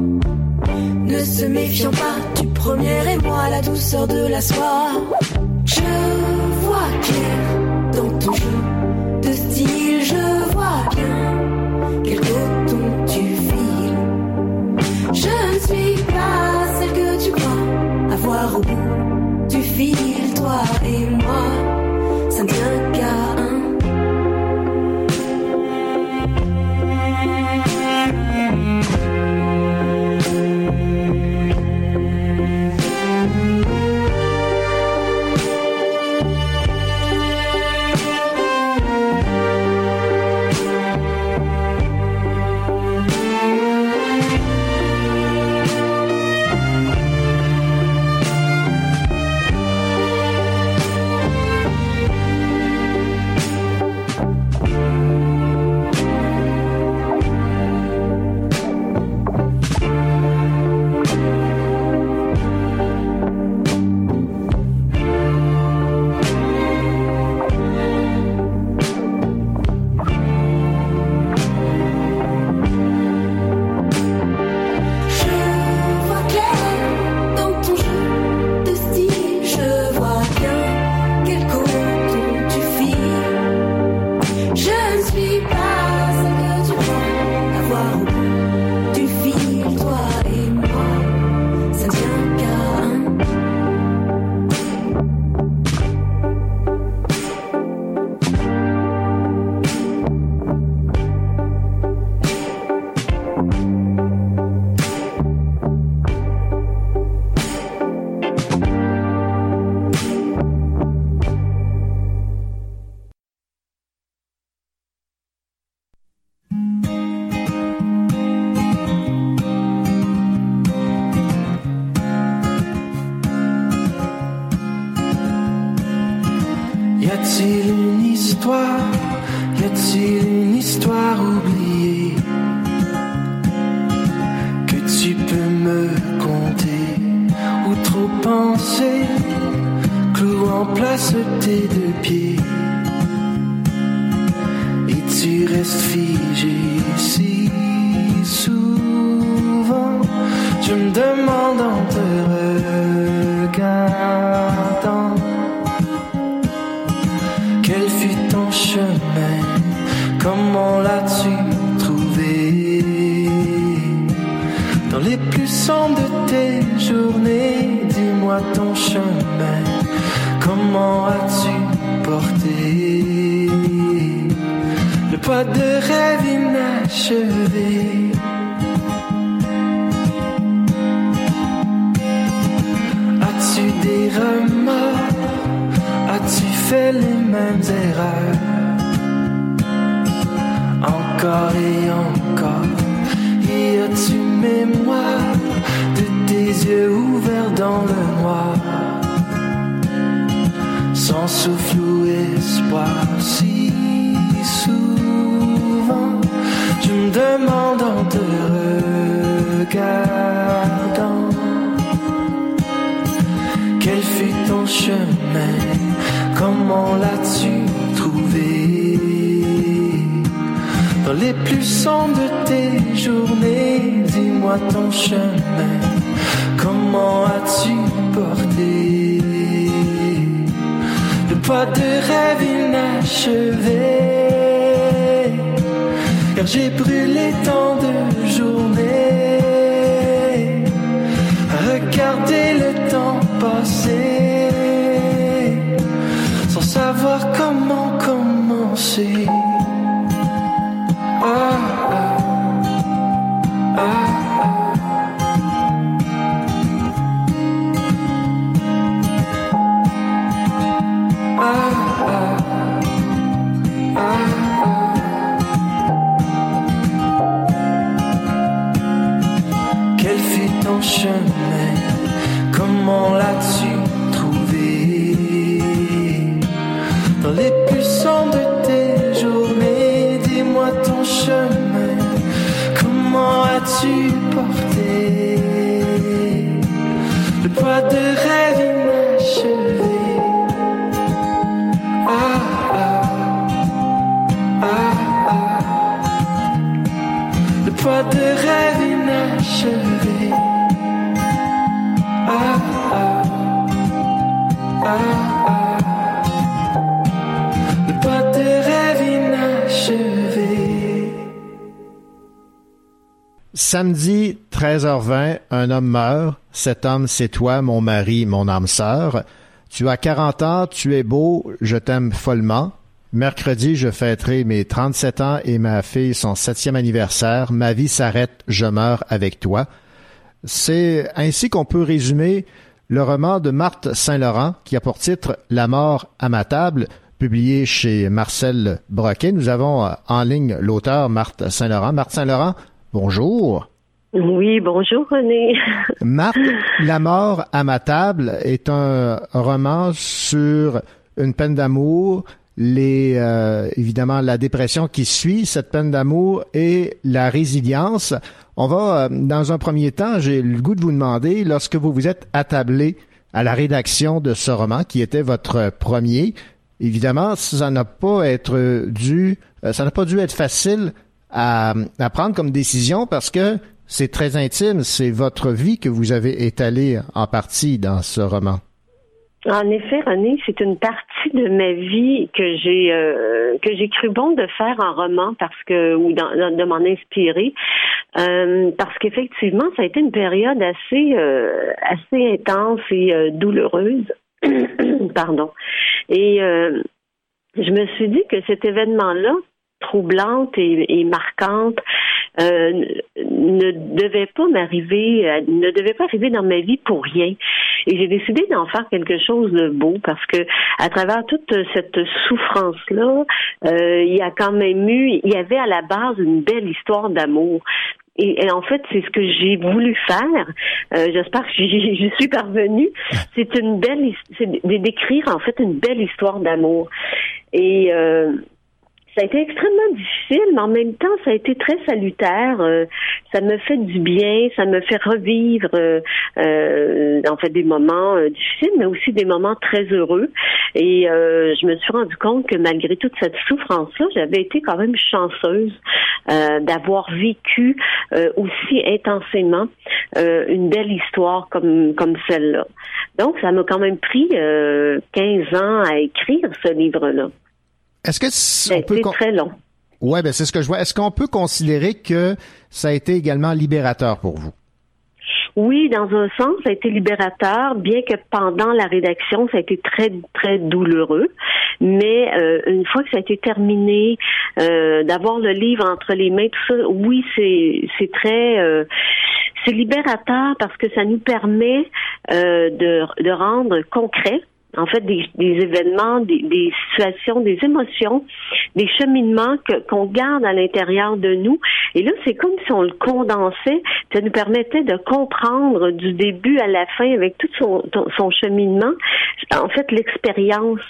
Ne se méfiant pas du premier et moi, la douceur de la soie. Je vois clair dans ton jeu de style, je vois bien quel coton. Je ne suis pas celle que tu crois avoir au bout du fil, toi et moi. Y a-t-il une histoire? Y a-t-il une histoire oubliée? Que tu peux me conter? Ou trop penser? Clou en place tes Comment as-tu porté Le poids de rêve inachevé? As-tu des remords? As-tu fait les mêmes erreurs? Encore et encore Et as-tu mémoire De tes yeux ouverts dans le noir? Sans souffle ou espoir Si souvent. Je me demande en te regardant quel fut ton chemin Comment l'as-tu trouvé? Dans les plus sombres de tes journées Dis-moi ton chemin Comment as-tu porté? Poids de rêve inachevé. Car j'ai brûlé tant de journées. À regarder le temps passer. Sans savoir comment commencer. Samedi, 13h20, un homme meurt. Cet homme, c'est toi, mon mari, mon âme sœur. Tu as 40 ans, tu es beau, je t'aime follement. Mercredi, je fêterai mes 37 ans et ma fille son septième anniversaire. Ma vie s'arrête, je meurs avec toi. C'est ainsi qu'on peut résumer le roman de Marthe Saint-Laurent qui a pour titre La mort à ma table, publié chez Marcel Broquet. Nous avons en ligne l'auteur Marthe Saint-Laurent. Marthe Saint-Laurent, bonjour. Oui, bonjour René. Marthe, La mort à ma table est un roman sur une peine d'amour, les euh, évidemment la dépression qui suit cette peine d'amour et la résilience. On va, euh, dans un premier temps, j'ai le goût de vous demander, lorsque vous vous êtes attablé à la rédaction de ce roman, qui était votre premier, évidemment, ça n'a pas être dû, euh, ça n'a pas dû être facile à, prendre comme décision parce que c'est très intime, c'est votre vie que vous avez étalée en partie dans ce roman. En effet, René, c'est une partie de ma vie que j'ai euh, que j'ai cru bon de faire en roman parce que ou de m'en inspirer euh, parce qu'effectivement, ça a été une période assez euh, assez intense et douloureuse. Pardon. Et je me suis dit que cet événement-là, troublante et, marquante euh, ne devait pas m'arriver, euh, ne devait pas arriver dans ma vie pour rien. Et j'ai décidé d'en faire quelque chose de beau parce que à travers toute cette souffrance-là, euh, il y a quand même eu, il y avait à la base une belle histoire d'amour. Et, en fait, c'est ce que j'ai voulu faire. J'espère que j'y suis parvenue. C'est une belle, c'est d'écrire en fait une belle histoire d'amour. Et ça a été extrêmement difficile, mais en même temps, ça a été très salutaire. Euh, ça me fait du bien, ça me fait revivre euh, euh en fait des moments euh, difficiles, mais aussi des moments très heureux. Et je me suis rendu compte que malgré toute cette souffrance-là, j'avais été quand même chanceuse d'avoir vécu aussi intensément une belle histoire comme comme celle-là. Donc, ça m'a quand même pris 15 ans à écrire ce livre-là. Est-ce que ça peut très long. Ouais, ben c'est ce que je vois. Est-ce qu'on peut considérer que ça a été également libérateur pour vous? Oui, dans un sens, ça a été libérateur, bien que pendant la rédaction, ça a été très, très douloureux. Mais euh, une fois que ça a été terminé, euh, d'avoir le livre entre les mains, tout ça, oui, c'est, c'est très... Euh, c'est libérateur parce que ça nous permet de, de rendre concret en fait des, événements, des, situations, des émotions, des cheminements qu'on garde à l'intérieur de nous. Et là, c'est comme si on le condensait. Ça nous permettait de comprendre du début à la fin avec tout son, son cheminement, en fait, l'expérience.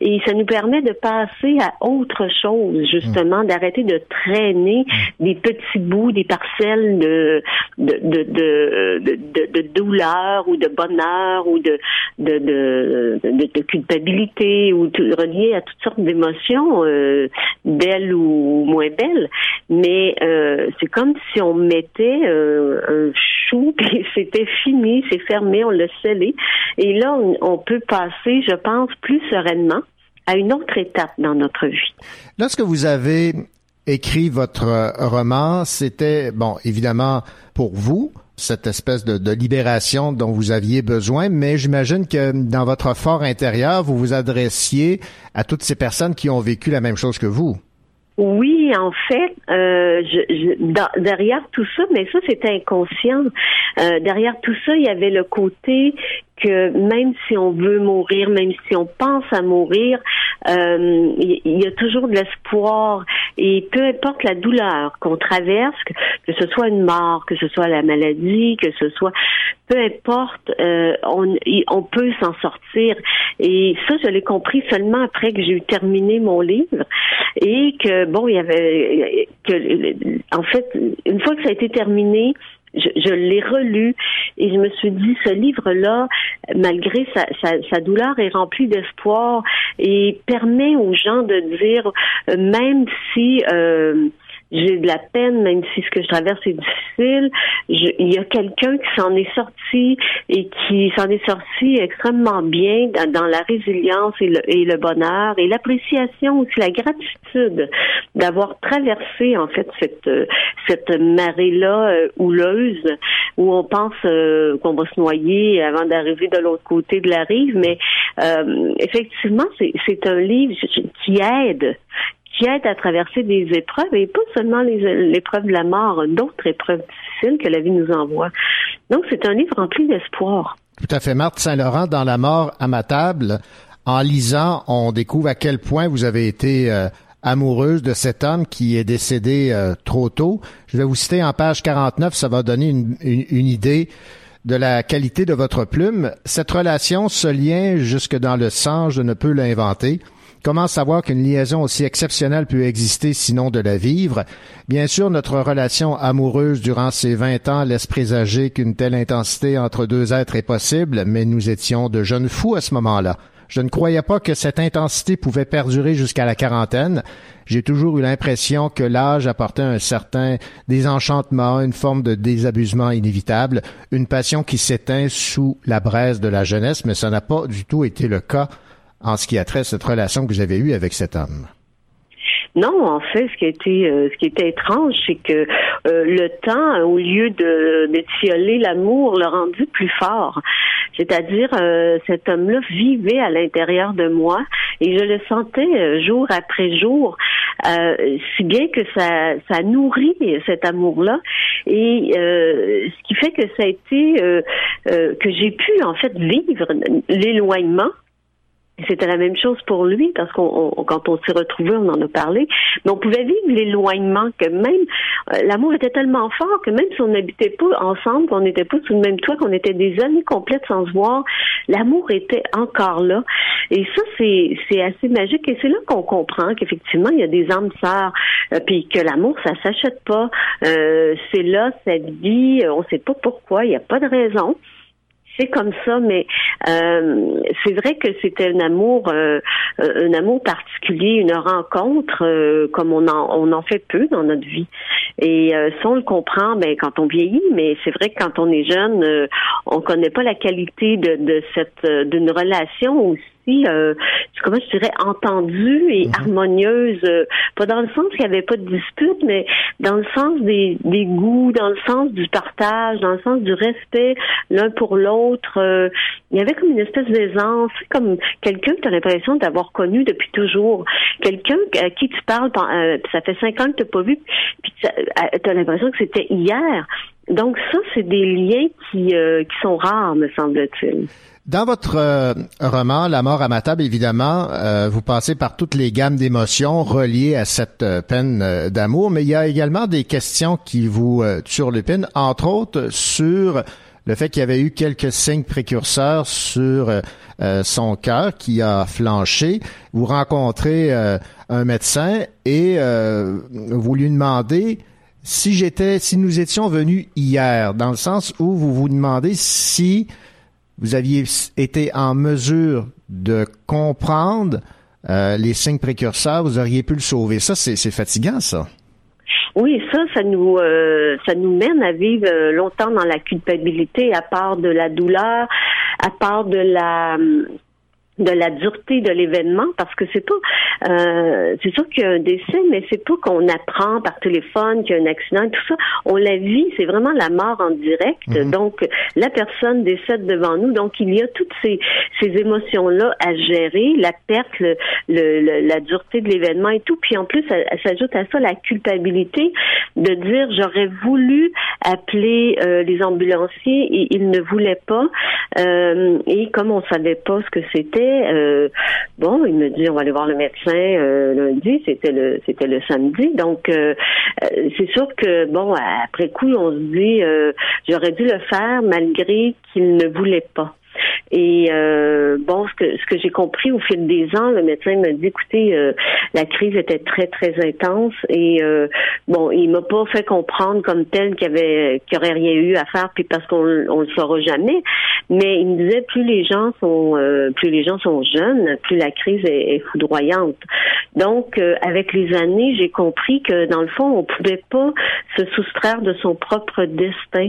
Et ça nous permet de passer à autre chose, justement, d'arrêter de traîner des petits bouts, des parcelles de, de, de, de, de, douleur ou de bonheur ou de, de, de culpabilité ou relié à toutes sortes d'émotions, euh, belles ou moins belles. Mais euh, c'est comme si on mettait euh, un chou, puis c'était fini, c'est fermé, on l'a scellé. Et là, on, peut passer, je pense, plus sereinement à une autre étape dans notre vie. Lorsque vous avez écrit votre roman, c'était, bon, évidemment, pour vous, cette espèce de, libération dont vous aviez besoin, mais j'imagine que dans votre fort intérieur, vous vous adressiez à toutes ces personnes qui ont vécu la même chose que vous. Oui, en fait, euh, derrière tout ça, mais ça c'était inconscient. Euh, derrière tout ça, il y avait le côté que même si on veut mourir, même si on pense à mourir, euh, il y, a toujours de l'espoir. Et peu importe la douleur qu'on traverse, que, ce soit une mort, que ce soit la maladie, que ce soit, peu importe, euh, on, on peut s'en sortir. Et ça, je l'ai compris seulement après que j'ai eu terminé mon livre et que bon, il y avait que en fait, une fois que ça a été terminé, je, l'ai relu et je me suis dit, ce livre-là, malgré sa, sa, douleur, est rempli d'espoir et permet aux gens de dire, euh, même si euh, j'ai de la peine, même si ce que je traverse est difficile. il y a quelqu'un qui s'en est sorti et qui s'en est sorti extrêmement bien dans, la résilience et le, et le bonheur et l'appréciation aussi, la gratitude d'avoir traversé en fait cette cette marée-là euh, houleuse où on pense euh, qu'on va se noyer avant d'arriver de l'autre côté de la rive, mais euh, effectivement, c'est un livre qui aide qui aide à traverser des épreuves et pas seulement l'épreuve de la mort, d'autres épreuves difficiles que la vie nous envoie. Donc, c'est un livre rempli d'espoir. Tout à fait. Marthe Saint-Laurent, dans La mort à ma table, en lisant, on découvre à quel point vous avez été euh, amoureuse de cet homme qui est décédé euh, trop tôt. Je vais vous citer en page 49, ça va donner une, une idée de la qualité de votre plume. Cette relation, ce lien jusque dans le sang, je ne peux l'inventer. Comment savoir qu'une liaison aussi exceptionnelle peut exister sinon de la vivre? Bien sûr, notre relation amoureuse durant ces vingt ans laisse présager qu'une telle intensité entre deux êtres est possible, mais nous étions de jeunes fous à ce moment-là. Je ne croyais pas que cette intensité pouvait perdurer jusqu'à la quarantaine. J'ai toujours eu l'impression que l'âge apportait un certain désenchantement, une forme de désabusement inévitable, une passion qui s'éteint sous la braise de la jeunesse, mais ça n'a pas du tout été le cas en ce qui a trait à cette relation que j'avais eue avec cet homme. Non, en fait, ce qui était euh, ce qui était étrange, c'est que euh, le temps, au lieu de, de tioler l'amour, l'a rendu plus fort. C'est-à-dire, euh, cet homme-là vivait à l'intérieur de moi et je le sentais jour après jour, si bien que ça, ça nourrit cet amour-là. Et ce qui fait que ça a été que j'ai pu en fait vivre l'éloignement c'était la même chose pour lui parce qu'on quand on s'est retrouvés, on en a parlé, mais on pouvait vivre l'éloignement que même euh, l'amour était tellement fort que même si on n'habitait pas ensemble, qu'on n'était pas sous le même toit, qu'on était des années complètes sans se voir, l'amour était encore là. Et ça c'est c'est assez magique et c'est là qu'on comprend qu'effectivement il y a des âmes sœurs euh, puis que l'amour ça s'achète pas. Euh, c'est là cette vie, on sait pas pourquoi, il n'y a pas de raison c'est comme ça, mais euh, c'est vrai que c'était un amour, euh, un amour particulier, une rencontre euh, comme on en, on en fait peu dans notre vie. Et ça, on le comprend, ben quand on vieillit, mais c'est vrai que quand on est jeune, on connaît pas la qualité de, de cette d'une relation aussi euh, comment je dirais, entendue et mhm. harmonieuse. Euh, pas dans le sens qu'il n'y avait pas de dispute, mais dans le sens des, des goûts, dans le sens du partage, dans le sens du respect l'un pour l'autre. Euh, il y avait comme une espèce d'aisance, comme quelqu'un que tu as l'impression d'avoir connu depuis toujours. Quelqu'un à qui tu parles, ça fait cinq ans que tu n'as pas vu, puis tu as l'impression que c'était hier. Donc ça, c'est des liens qui, qui sont rares, me semble-t-il. Dans votre euh, roman La mort à ma table, évidemment, euh, vous passez par toutes les gammes d'émotions reliées à cette euh, peine d'amour, mais il y a également des questions qui vous surlupinent, entre autres sur le fait qu'il y avait eu quelques signes précurseurs sur son cœur qui a flanché. Vous rencontrez un médecin et vous lui demandez si j'étais, si nous étions venus hier, dans le sens où vous vous demandez si vous aviez été en mesure de comprendre euh, les signes précurseurs, vous auriez pu le sauver. Ça, c'est fatigant, ça. Oui, ça, ça nous, euh, ça nous mène à vivre euh, longtemps dans la culpabilité, à part de la douleur, à part de la de la dureté de l'événement parce que c'est pas euh, c'est sûr qu'il y a un décès mais c'est pas qu'on apprend par téléphone qu'il y a un accident tout ça. On la vit c'est vraiment la mort en direct. Mhm. donc la personne décède devant nous. Donc il y a toutes ces ces émotions là à gérer la perte le, le, la dureté de l'événement et tout. Puis en plus s'ajoute à ça la culpabilité de dire j'aurais voulu appeler euh, les ambulanciers et ils ne voulaient pas. Euh, et comme on savait pas ce que c'était euh, bon, il me dit on va aller voir le médecin euh, lundi, c'était le c'était le samedi. Donc euh, c'est sûr que bon, après coup, on se dit j'aurais dû le faire malgré qu'il ne voulait pas. Et euh, bon, ce que ce que j'ai compris au fil des ans, le médecin m'a dit, écoutez, euh, la crise était très très intense et euh, bon, il m'a pas fait comprendre comme tel qu'il y avait qu'il y aurait rien eu à faire, puis parce qu'on on le saura jamais. Mais il me disait, plus les gens sont plus les gens sont jeunes, plus la crise est, est foudroyante. Donc, avec les années, j'ai compris que dans le fond, on pouvait pas se soustraire de son propre destin.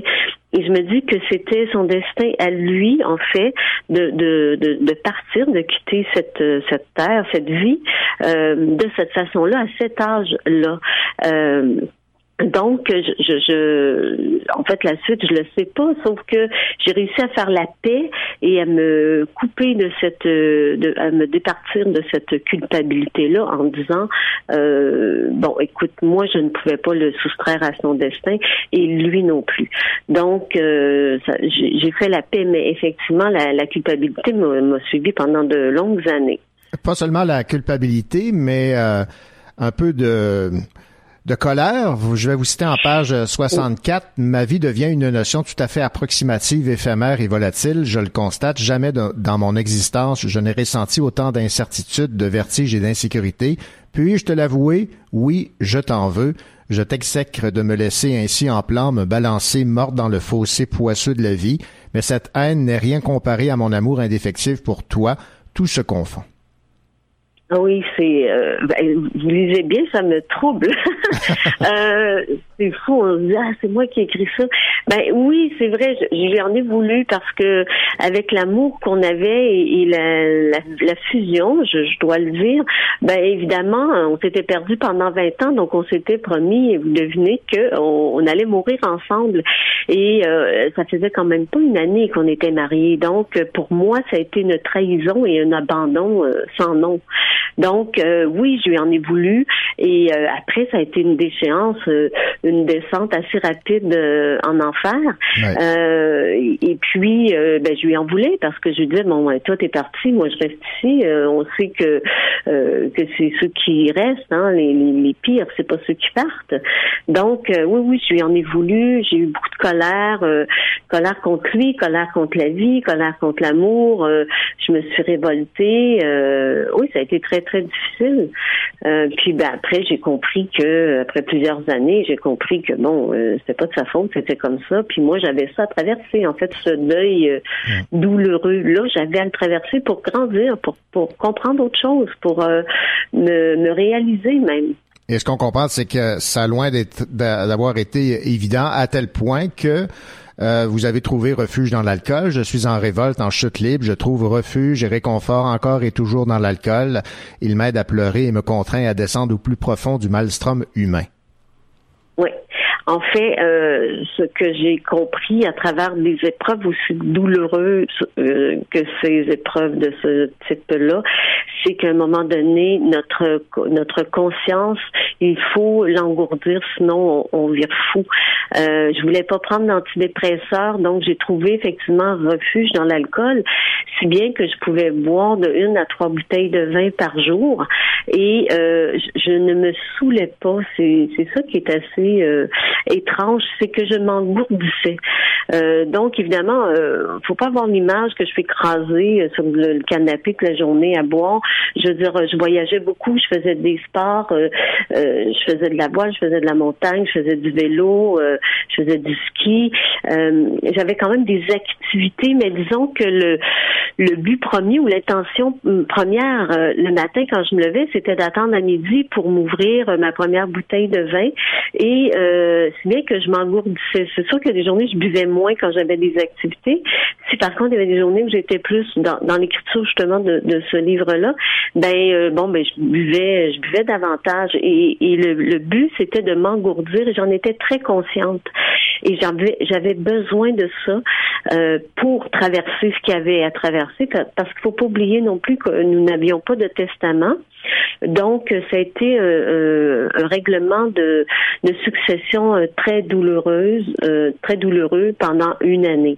Et je me dis que c'était son destin à lui, en fait, de, de, de, partir, de quitter cette, cette terre, cette vie, euh, de cette façon-là, à cet âge-là. Euh, donc, je, je, en fait, la suite, je le sais pas, sauf que j'ai réussi à faire la paix et à me couper de cette, de, à me départir de cette culpabilité-là en disant, euh, bon, écoute, moi, je ne pouvais pas le soustraire à son destin et lui non plus. Donc, euh, j'ai fait la paix, mais effectivement, la, culpabilité m'a suivi pendant de longues années. Pas seulement la culpabilité, mais euh, un peu de de colère. Je vais vous citer en page 64. Ma vie devient une notion tout à fait approximative, éphémère et volatile. Je le constate. Jamais dans mon existence, je n'ai ressenti autant d'incertitude, de vertige et d'insécurité. Puis-je te l'avouer? Oui, je t'en veux. Je t'exècre de me laisser ainsi en plan me balancer morte dans le fossé poisseux de la vie. Mais cette haine n'est rien comparé à mon amour indéfectible pour toi. Tout se confond. Ah oui, c'est. Euh, ben, vous lisez bien, ça me trouble. euh, c'est fou, on se dit ah c'est moi qui ai écrit ça. Ben oui, c'est vrai, je, lui en ai voulu parce que avec l'amour qu'on avait et, la, fusion, je, dois le dire, ben évidemment, on s'était perdu pendant 20 ans, donc on s'était promis, et vous devinez que on, allait mourir ensemble. Et euh, ça faisait quand même pas une année qu'on était mariés. Donc pour moi, ça a été une trahison et un abandon euh, sans nom. Donc, euh, oui, je lui en ai voulu. Et après, ça a été une déchéance, euh, une descente assez rapide en enfer. et puis, ben, je lui en voulais parce que je lui disais, bon, toi, t'es parti, moi, je reste ici. on sait que que c'est ceux qui restent, hein, les, les, les pires, c'est pas ceux qui partent. Donc, oui, oui, je lui en ai voulu. J'ai eu beaucoup de colère, colère contre lui, colère contre la vie, colère contre l'amour. je me suis révoltée. oui, ça a été très très difficile. Euh, puis ben, après, j'ai compris que, après plusieurs années, j'ai compris que bon, euh, c'était pas de sa faute, c'était comme ça. Puis moi, j'avais ça à traverser. En fait, ce deuil euh, douloureux là, j'avais à le traverser pour grandir, pour, pour comprendre autre chose, pour me, me réaliser même. Et ce qu'on comprend, c'est que ça a loin d'avoir été évident à tel point que euh, vous avez trouvé refuge dans l'alcool. Je suis en révolte, en chute libre. Je trouve refuge et réconfort encore et toujours dans l'alcool. Il m'aide à pleurer et me contraint à descendre au plus profond du maelstrom humain. Oui. En fait, euh, ce que j'ai compris à travers des épreuves aussi douloureuses euh, que ces épreuves de ce type-là, c'est qu'à un moment donné, notre notre conscience, il faut l'engourdir, sinon on, vire fou. Euh, je voulais pas prendre d'antidépresseurs, donc j'ai trouvé effectivement refuge dans l'alcool, si bien que je pouvais boire de une à trois bouteilles de vin par jour et euh, je, ne me saoulais pas. C'est c'est ça qui est assez euh, étrange, c'est que je m'engourdissais. Euh, donc, évidemment, euh, faut pas avoir l'image que je fais écraser euh, sur le, canapé toute la journée à boire. Je veux dire, je voyageais beaucoup, je faisais des sports, euh, je faisais de la voile, je faisais de la montagne, je faisais du vélo, je faisais du ski. J'avais quand même des activités, mais disons que le, le but premier ou l'intention première le matin quand je me levais, c'était d'attendre à midi pour m'ouvrir ma première bouteille de vin. Et si bien que je m'engourdissais. C'est sûr que des journées, je buvais moins quand j'avais des activités. Si par contre, il y avait des journées où j'étais plus dans, l'écriture justement de, ce livre-là, ben euh, bon, ben je buvais, je buvais davantage. Et, le, but, c'était de m'engourdir. Et j'en étais très consciente. Et j'avais, besoin de ça euh, pour traverser ce qu'il y avait à traverser. Parce qu'il faut pas oublier non plus que nous n'avions pas de testament. Donc, ça a été un règlement de succession très douloureuse, très douloureux pendant une année.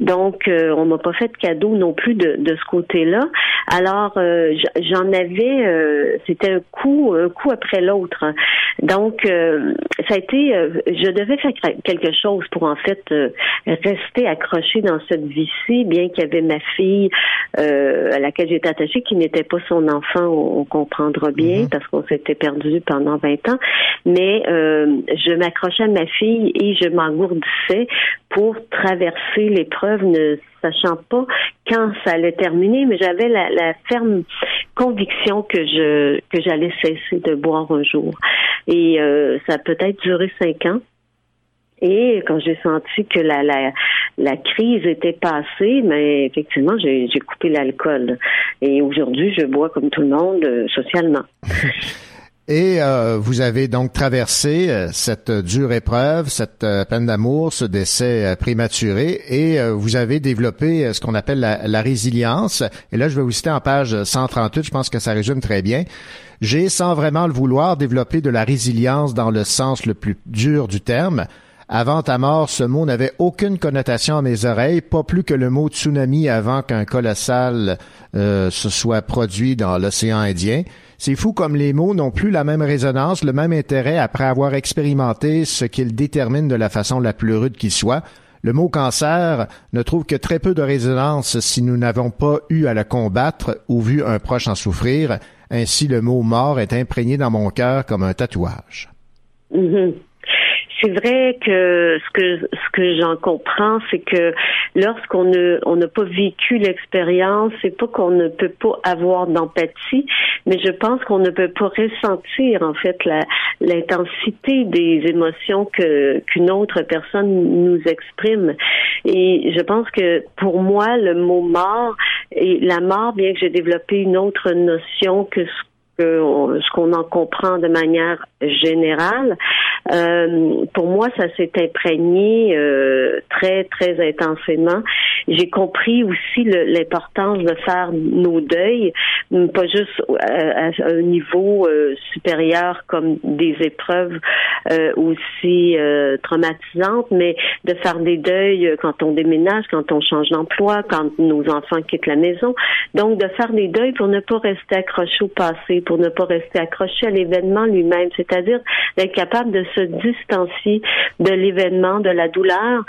Donc, on m'a pas fait de cadeau non plus de, de ce côté-là. Alors, j'en avais, c'était un coup, un coup après l'autre. Donc, ça a été, je devais faire quelque chose pour en fait rester accrochée dans cette vie-ci, bien qu'il y avait ma fille à laquelle j'étais attachée, qui n'était pas son enfant, on, comprendra bien, mhm. parce qu'on s'était perdu pendant 20 ans. Mais euh, je m'accrochais à ma fille et je m'engourdissais pour traverser l'épreuve, ne sachant pas quand ça allait terminer, mais j'avais la, la, ferme conviction que je que j'allais cesser de boire un jour. Et euh, ça a peut-être duré cinq ans. Et quand j'ai senti que la, la, la crise était passée, mais effectivement, j'ai coupé l'alcool. Et aujourd'hui, je bois comme tout le monde, euh, socialement. Et euh, vous avez donc traversé euh, cette dure épreuve, cette peine d'amour, ce décès prématuré, et vous avez développé ce qu'on appelle la, la, résilience. Et là, je vais vous citer en page 138, je pense que ça résume très bien. J'ai, sans vraiment le vouloir, développé de la résilience dans le sens le plus dur du terme. Avant ta mort, ce mot n'avait aucune connotation à mes oreilles, pas plus que le mot tsunami avant qu'un colossal euh, se soit produit dans l'océan Indien. C'est fou comme les mots n'ont plus la même résonance, le même intérêt après avoir expérimenté ce qu'ils déterminent de la façon la plus rude qui soit. Le mot cancer ne trouve que très peu de résonance si nous n'avons pas eu à le combattre ou vu un proche en souffrir. Ainsi, le mot mort est imprégné dans mon cœur comme un tatouage. Mm-hmm c'est vrai que ce que ce que j'en comprends, c'est que lorsqu'on ne on n'a pas vécu l'expérience, c'est pas qu'on ne peut pas avoir d'empathie, mais je pense qu'on ne peut pas ressentir en fait la l'intensité des émotions que qu'une autre personne nous exprime. Et je pense que pour moi, le mot mort et la mort, bien que j'ai développé une autre notion que ce que ce qu'on en comprend de manière générale, euh, pour moi, ça s'est imprégné euh, très, très intensément. J'ai compris aussi l'importance de faire nos deuils, pas juste à, un niveau euh, supérieur comme des épreuves aussi traumatisantes, mais de faire des deuils quand on déménage, quand on change d'emploi, quand nos enfants quittent la maison. Donc, de faire des deuils pour ne pas rester accroché au passé, pour ne pas rester accroché à l'événement lui-même, c'est-à-dire d'être capable de se distancier de l'événement, de la douleur,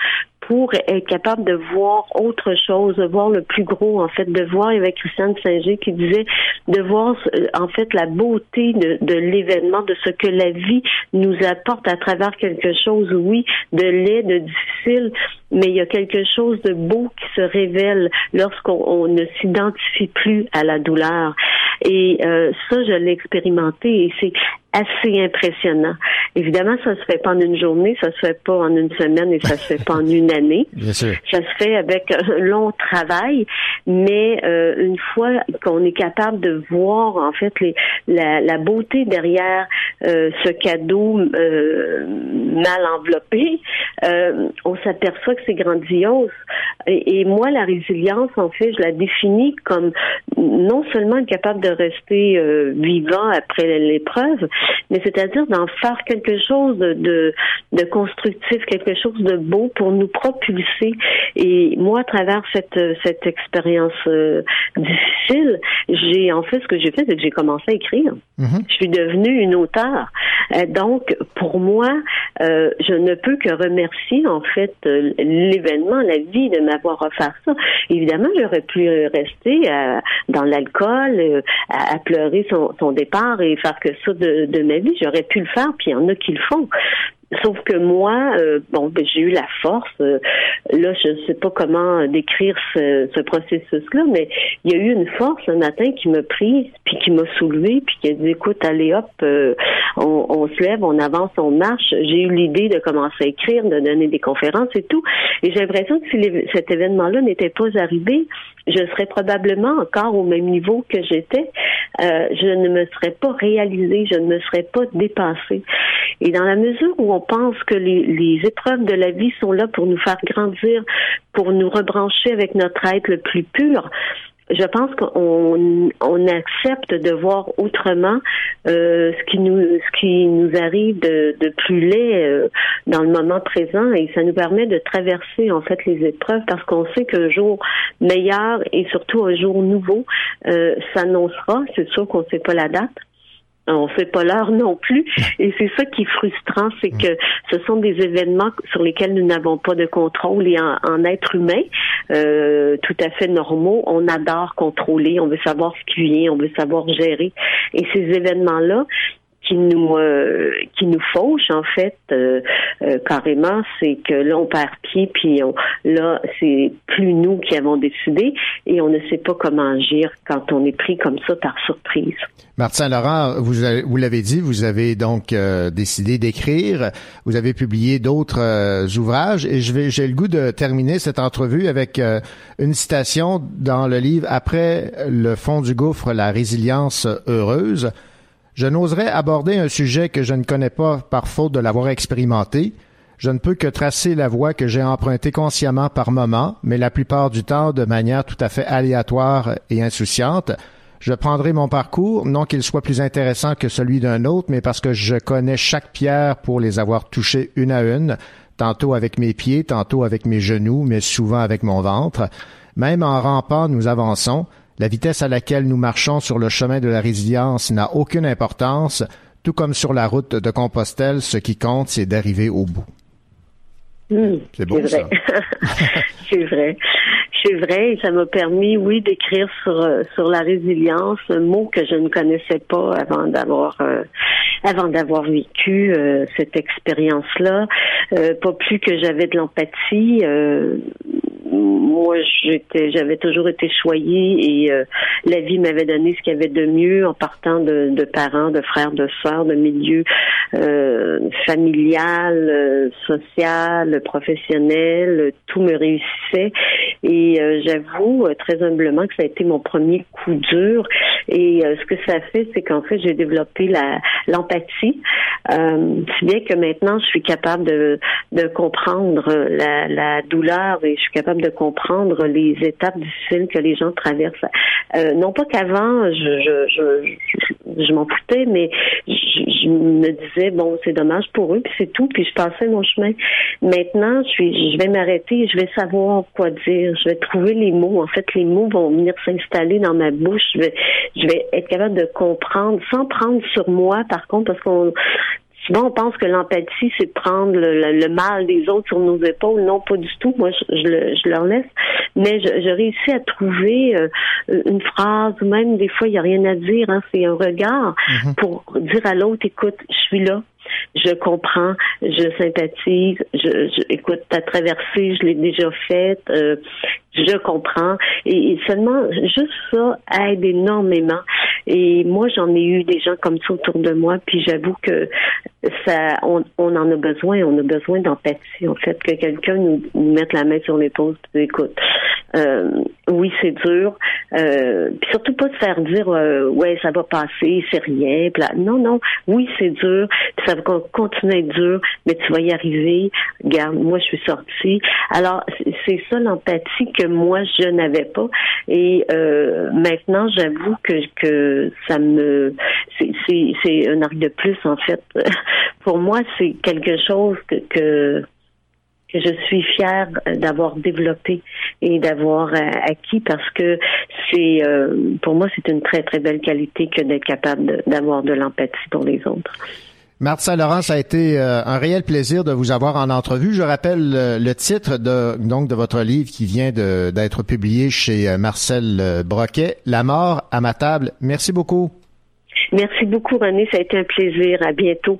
pour être capable de voir autre chose, de voir le plus gros, en fait, de voir avec Christiane Singer qui disait de voir euh, en fait la beauté de, de l'événement, de ce que la vie nous apporte à travers quelque chose, oui, de laid, de difficile, mais il y a quelque chose de beau qui se révèle lorsqu'on ne s'identifie plus à la douleur. Et euh, ça, je l'ai expérimenté et c'est assez impressionnant. Évidemment, ça se fait pas en une journée, ça se fait pas en une semaine et ça se fait pas en une année. Bien sûr. Ça se fait avec un long travail, mais euh, une fois qu'on est capable de voir en fait les, la, la beauté derrière euh, ce cadeau euh, mal enveloppé, euh, on s'aperçoit que c'est grandiose. Et, et, moi, la résilience, en fait, je la définis comme non seulement être capable de rester vivant après l'épreuve, mais c'est-à-dire d'en faire quelque chose de, de, constructif, quelque chose de beau pour nous propulser. Et moi, à travers cette, cette expérience euh, difficile, j'ai en fait ce que j'ai fait, c'est que j'ai commencé à écrire. Mm-hmm. Je suis devenue une auteure. Euh, donc, pour moi, euh, je ne peux que remercier en fait l'événement, la vie de m'avoir offert ça. Évidemment, j'aurais pu rester dans l'alcool, à, pleurer son, son, départ et faire que ça de, de ma vie. J'aurais pu le faire, puis il y en a qui le font. Sauf que moi, euh, bon, ben, j'ai eu la force. Euh, là, je ne sais pas comment décrire ce, processus-là, mais il y a eu une force un matin qui m'a pris, puis qui m'a soulevé, puis qui a dit "Écoute, allez hop, euh, on, se lève, on avance, on marche." J'ai eu l'idée de commencer à écrire, de donner des conférences et tout. Et j'ai l'impression que si cet événement-là n'était pas arrivé, je serais probablement encore au même niveau que j'étais. je ne me serais pas réalisée, je ne me serais pas dépassée. Et dans la mesure où on pense que les, épreuves de la vie sont là pour nous faire grandir, pour nous rebrancher avec notre être le plus pur, je pense qu'on on accepte de voir autrement euh, ce qui nous ce qui nous arrive de, de plus laid euh, dans le moment présent et ça nous permet de traverser en fait les épreuves parce qu'on sait qu'un jour meilleur et surtout un jour nouveau euh, s'annoncera. C'est sûr qu'on ne sait pas la date, on fait pas l'heure non plus. Et c'est ça qui est frustrant, c'est que ce sont des événements sur lesquels nous n'avons pas de contrôle. Et en, être humain, euh, tout à fait normaux, on adore contrôler, on veut savoir ce qui vient, on veut savoir gérer. Et ces événements-là, qui nous euh, qui nous fauche en fait euh, euh, carrément c'est que là on perd pied puis on, là c'est plus nous qui avons décidé et on ne sait pas comment agir quand on est pris comme ça par surprise. Martin Laurent, vous vous l'avez dit, vous avez donc décidé d'écrire, vous avez publié d'autres ouvrages et je vais j'ai le goût de terminer cette entrevue avec une citation dans le livre Après le fond du gouffre la résilience heureuse. Je n'oserais aborder un sujet que je ne connais pas par faute de l'avoir expérimenté. Je ne peux que tracer la voie que j'ai empruntée consciemment par moments, mais la plupart du temps de manière tout à fait aléatoire et insouciante. Je prendrai mon parcours, non qu'il soit plus intéressant que celui d'un autre, mais parce que je connais chaque pierre pour les avoir touchées une à une, tantôt avec mes pieds, tantôt avec mes genoux, mais souvent avec mon ventre. Même en rampant, nous avançons. La vitesse à laquelle nous marchons sur le chemin de la résilience n'a aucune importance, tout comme sur la route de Compostelle, ce qui compte, c'est d'arriver au bout. Hmm, c'est beau, ça. c'est vrai. C'est vrai, ça m'a permis, oui, d'écrire sur euh, sur la résilience, un mot que je ne connaissais pas avant d'avoir euh, avant d'avoir vécu euh, cette expérience-là. pas plus que j'avais de l'empathie moi, j'étais, j'avais toujours été choyée et la vie m'avait donné ce qu'il y avait de mieux en partant de, parents, de frères, de sœurs, de milieux familial, social, professionnel, tout me réussissait. Et euh, j'avoue très humblement que ça a été mon premier coup dur. Et ce que ça fait, c'est qu'en fait, j'ai développé la l'empathie, si bien que maintenant, je suis capable de, de comprendre la, la douleur et je suis capable de comprendre les étapes difficiles que les gens traversent. Euh, non pas qu'avant, je, je, je, je m'en foutais, mais je, me disais, bon, c'est dommage pour eux, puis c'est tout, puis je passais mon chemin. Maintenant, je, suis, je vais m'arrêter, je vais savoir quoi dire, je vais trouver les mots. En fait, les mots vont venir s'installer dans ma bouche. Je vais, je vais être capable de comprendre, sans prendre sur moi, par contre, parce qu'on Souvent, on pense que l'empathie, c'est prendre le, mal des autres sur nos épaules. Non, pas du tout. Moi, je, je, leur laisse. Mais je, je réussis à trouver euh, une phrase, ou même des fois, il n'y a rien à dire. Hein, c'est un regard mm-hmm. pour dire à l'autre, écoute, je suis là je comprends, je sympathise, je, je écoute ta traversée, je l'ai déjà faite, euh, je comprends. Et, seulement, juste ça aide énormément. Et moi, j'en ai eu des gens comme ça autour de moi, puis j'avoue que ça, on, on, en a besoin, on a besoin d'empathie, en fait, que quelqu'un nous, mette la main sur l'épaule, puis écoute, euh, oui, c'est dur, euh, puis surtout pas de faire dire, euh, ouais, ça va passer, c'est rien, non, non, oui, c'est dur, ça va continuer à être dur, mais tu vas y arriver. Regarde, moi, je suis sortie. Alors, c'est ça l'empathie que moi, je n'avais pas. Et euh, maintenant, j'avoue que, que ça me... C'est un arc de plus, en fait. Pour moi, c'est quelque chose que, que je suis fière d'avoir développé et d'avoir euh, acquis parce que c'est euh, pour moi c'est une très très belle qualité que d'être capable d'avoir de l'empathie pour les autres. Marthe Saint-Laurent, ça a été euh, un réel plaisir de vous avoir en entrevue. Je rappelle euh, le titre de, donc, de votre livre qui vient d'être publié chez euh, Marcel Broquet, La mort à ma table. Merci beaucoup. Merci beaucoup, René. Ça a été un plaisir. À bientôt.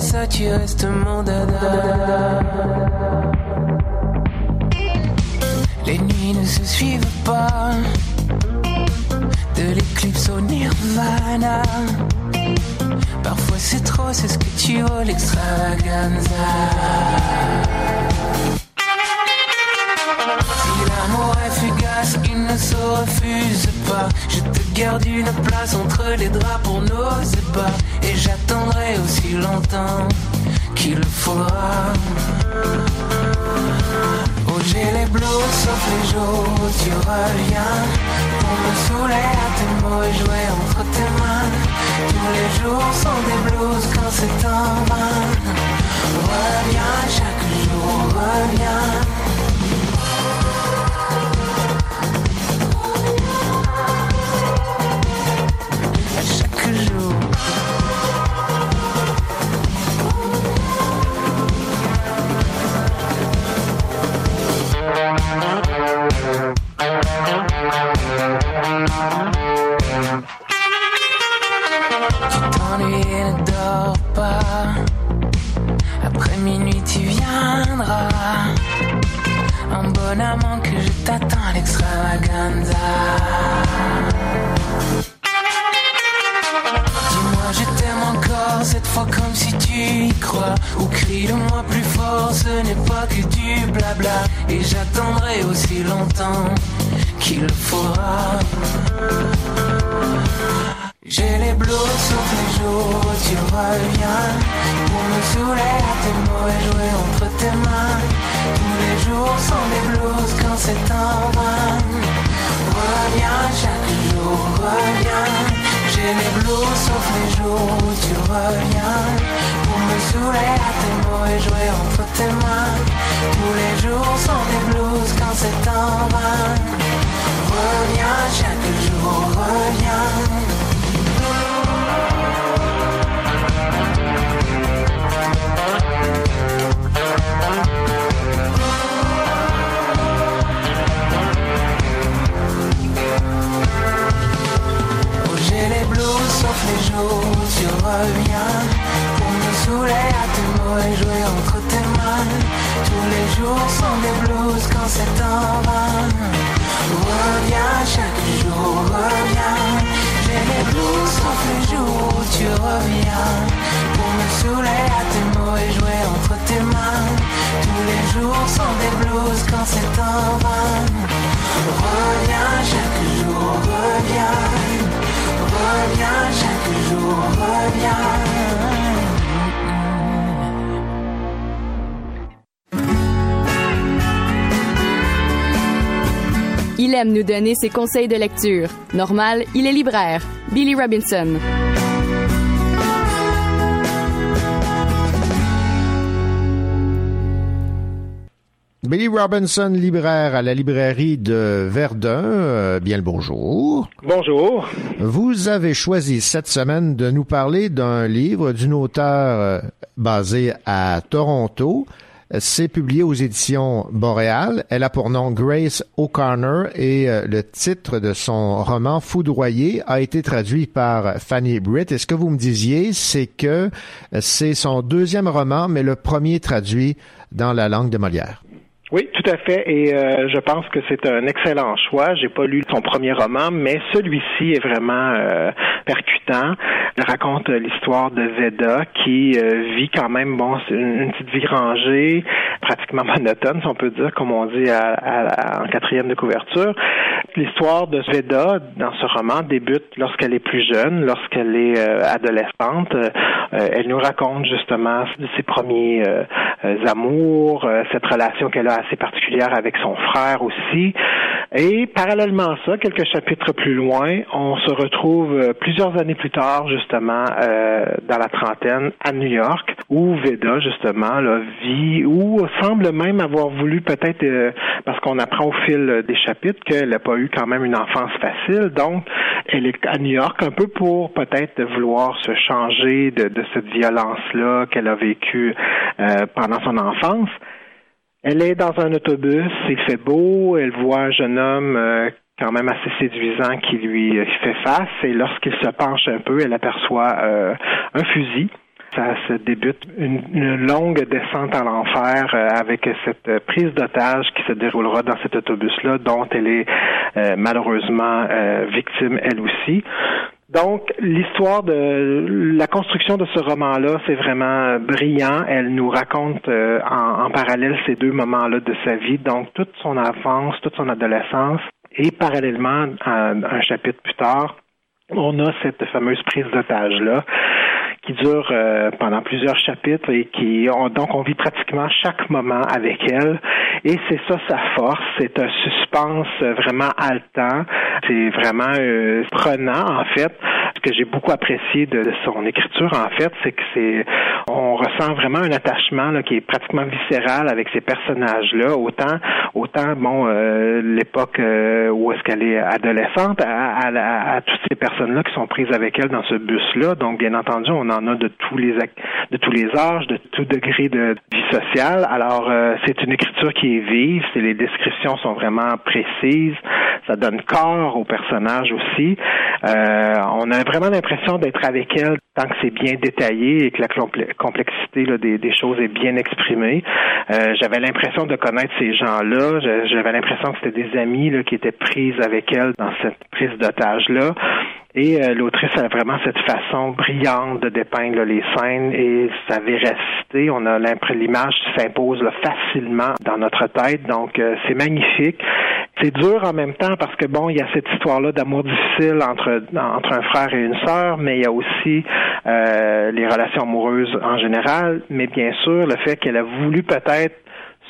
Ça, tu restes mon dada. Les nuits ne se suivent pas, de l'éclipse au nirvana. Parfois c'est trop, c'est ce que tu veux, l'extravaganza. Il ne se refuse pas. Je te garde une place entre les draps pour nos ébats. Et j'attendrai aussi longtemps qu'il le faudra. Oh, j'ai les bleus sauf les jours tu reviens. Pour me saouler à tes mots et jouer entre tes mains. Tous les jours sont des blues quand c'est en vain. Reviens chaque jour, reviens. Dis-moi je t'aime encore cette fois comme si tu y crois. Ou crie-le-moi plus fort, ce n'est pas que du blabla. Et j'attendrai aussi longtemps qu'il le faudra J'ai les bleus sauf les jours tu reviens. Pour me saouler tes mots et jouer entre tes mains. Tous les jours sont des blues quand c'est en vain Reviens chaque jour, reviens J'ai les blues sauf les jours où tu reviens. Pour me saouler à tes mots et jouer entre tes mains. Tous les jours sont des blues quand c'est en vain. Reviens chaque jour, reviens les jours tu reviens. Pour me saouler à tes mots et jouer entre tes mains. Tous les jours sont des blues quand c'est en vain. Reviens chaque jour, reviens. J'ai les blues sauf les jours tu reviens. Pour me saouler à tes mots et jouer entre tes mains. Tous les jours sont des blues quand c'est en vain. Reviens chaque jour, reviens. Reviens aime nous donner ses conseils de lecture. Normal, il est libraire. Billy Robinson. Billy Robinson, libraire à la librairie de Verdun. Euh, bien le bonjour. Bonjour. Vous avez choisi cette semaine de nous parler d'un livre d'une auteure euh, basée à Toronto. C'est publié aux éditions Boréal. Elle a pour nom Grace O'Connor et euh, le titre de son roman Foudroyé a été traduit par Fanny Britt. Et ce que vous me disiez, c'est que c'est son deuxième roman, mais le premier traduit dans la langue de Molière. Oui, tout à fait. Et euh, je pense que c'est un excellent choix. J'ai pas lu son premier roman, mais celui-ci est vraiment euh, percutant. Il raconte l'histoire de Veda qui euh, vit quand même bon une, petite vie rangée, pratiquement monotone, si on peut dire, comme on dit à, à, en quatrième de couverture. L'histoire de Veda dans ce roman débute lorsqu'elle est plus jeune, lorsqu'elle est adolescente. elle nous raconte justement ses premiers amours, cette relation qu'elle a assez particulière avec son frère aussi. Et parallèlement à ça, quelques chapitres plus loin, on se retrouve euh, plusieurs années plus tard, justement, euh, dans la trentaine, à New York, où Veda, justement, là, vit, ou semble même avoir voulu peut-être, euh, parce qu'on apprend au fil des chapitres qu'elle n'a pas eu quand même une enfance facile, donc elle est à New York un peu pour peut-être vouloir se changer de, de cette violence-là qu'elle a vécue pendant son enfance. Elle est dans un autobus, il fait beau, elle voit un jeune homme euh, quand même assez séduisant qui lui fait face et lorsqu'il se penche un peu, elle aperçoit euh, un fusil. Ça se débute une, longue descente à l'enfer euh, avec cette prise d'otage qui se déroulera dans cet autobus-là, dont elle est malheureusement victime elle aussi. Donc, l'histoire de la construction de ce roman-là, c'est vraiment brillant. Elle nous raconte euh, en, parallèle ces deux moments-là de sa vie, donc toute son enfance, toute son adolescence, et parallèlement, un chapitre plus tard, on a cette fameuse prise d'otage-là qui dure euh, pendant plusieurs chapitres et qui donc on vit pratiquement chaque moment avec elle. Et c'est ça sa force. C'est un suspense vraiment haletant. C'est vraiment euh, prenant en fait. Ce que j'ai beaucoup apprécié de, son écriture en fait c'est que c'est on ressent vraiment un attachement là, qui est pratiquement viscéral avec ces personnages là autant autant bon euh, l'époque où est-ce qu'elle est adolescente à, à, à, toutes ces personnes là qui sont prises avec elle dans ce bus là donc bien entendu on en a de tous les de tous les âges, de tout degré de vie sociale. Alors euh, c'est une écriture qui est vive, les descriptions sont vraiment précises, ça donne corps au personnage aussi. Euh, on a vraiment l'impression d'être avec elle tant que c'est bien détaillé et que la complexité des, choses est bien exprimée. Euh, j'avais l'impression de connaître ces gens-là. J'avais l'impression que c'était des amis là, qui étaient prises avec elle dans cette prise d'otage-là. Et euh, l'autrice a vraiment cette façon brillante de dépeindre les scènes et sa véracité. On a l'image s'impose facilement dans notre tête. Donc euh, c'est magnifique. C'est dur en même temps parce que bon, il y a cette histoire-là d'amour difficile entre entre un frère et une sœur, mais il y a aussi euh, les relations amoureuses en général. Mais bien sûr, le fait qu'elle a voulu peut-être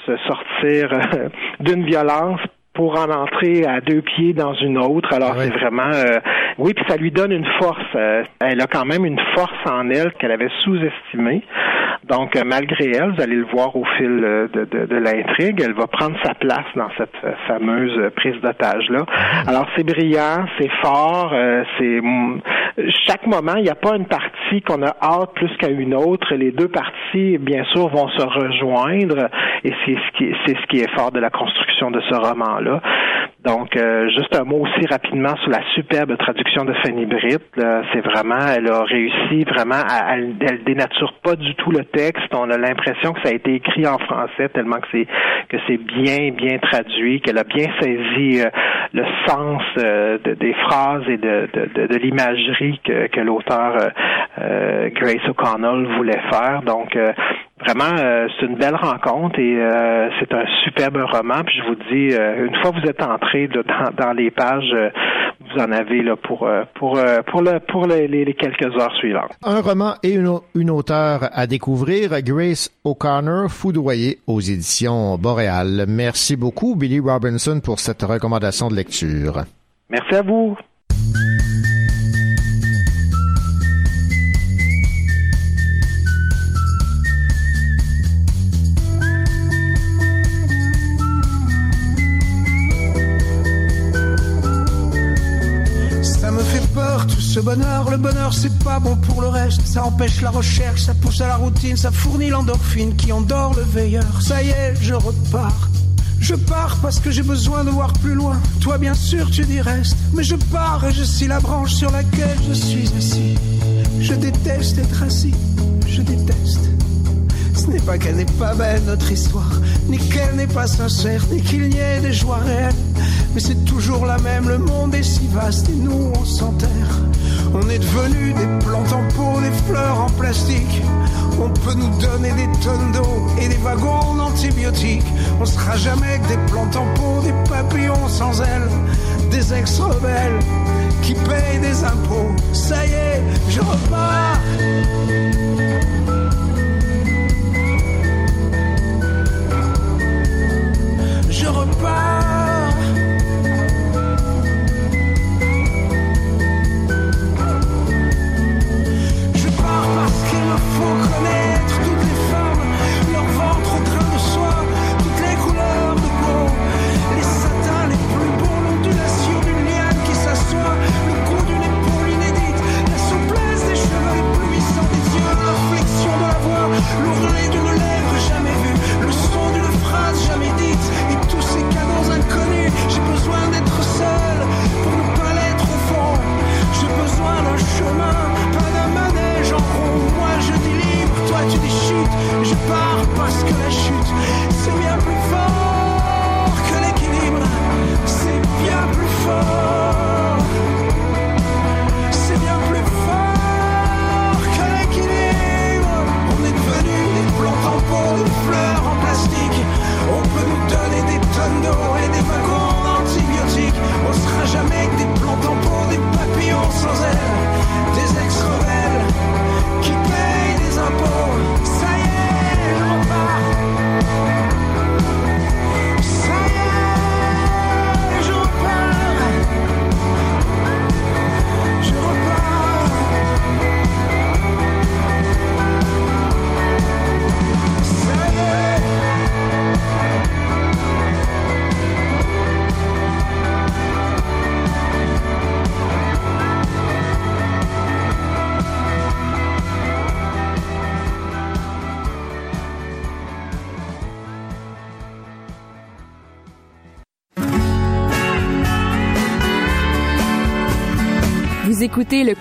se sortir d'une violence pour en entrer à deux pieds dans une autre. Alors c'est vraiment euh, oui, puis ça lui donne une force. Euh, elle a quand même une force en elle qu'elle avait sous-estimée. Donc euh, malgré elle, vous allez le voir au fil de, de, de l'intrigue, elle va prendre sa place dans cette fameuse prise d'otage là. Mhm. Alors c'est brillant, c'est fort, c'est chaque moment, il n'y a pas une partie qu'on a hâte plus qu'à une autre. Les deux parties, bien sûr, vont se rejoindre et c'est ce qui c'est ce qui est fort de la construction de ce roman-là. Donc, euh, juste un mot aussi rapidement sur la superbe traduction de Fanny Britt. C'est vraiment, elle a réussi vraiment à, elle, dénature pas du tout le texte. On a l'impression que ça a été écrit en français tellement que c'est que c'est bien bien traduit, qu'elle a bien saisi euh, le sens euh, des phrases et de, de, l'imagerie que, que l'auteur Grace O'Connell voulait faire. Donc Vraiment, euh, c'est une belle rencontre et euh, c'est un superbe roman. Puis je vous dis, euh, une fois que vous êtes entré dans, les pages, vous en avez là pour pour pour le pour les, quelques heures suivantes. Un roman et une, une auteure à découvrir, Grace O'Connor, foudroyée aux éditions Boréal. Merci beaucoup, Billy Robinson, pour cette recommandation de lecture. Merci à vous. Tout ce bonheur. Le bonheur, c'est pas bon pour le reste. Ça empêche la recherche, ça pousse à la routine, ça fournit l'endorphine qui endort le veilleur. Ça y est, je repars. Je pars parce que j'ai besoin de voir plus loin. Toi, bien sûr, tu dis reste. Mais je pars et je suis la branche sur laquelle je suis assis. Je déteste être assis. Je déteste. N'est pas qu'elle n'est pas belle, notre histoire, ni qu'elle n'est pas sincère, ni qu'il n'y ait des joies réelles. Mais c'est toujours la même, le monde est si vaste et nous on s'enterre. On est devenus des plantes en pot, des fleurs en plastique. On peut nous donner des tonnes d'eau et des wagons d'antibiotiques. On sera jamais que des plantes en pot, des papillons sans ailes, des ex-rebelles qui payent des impôts. Ça y est, je repars. Je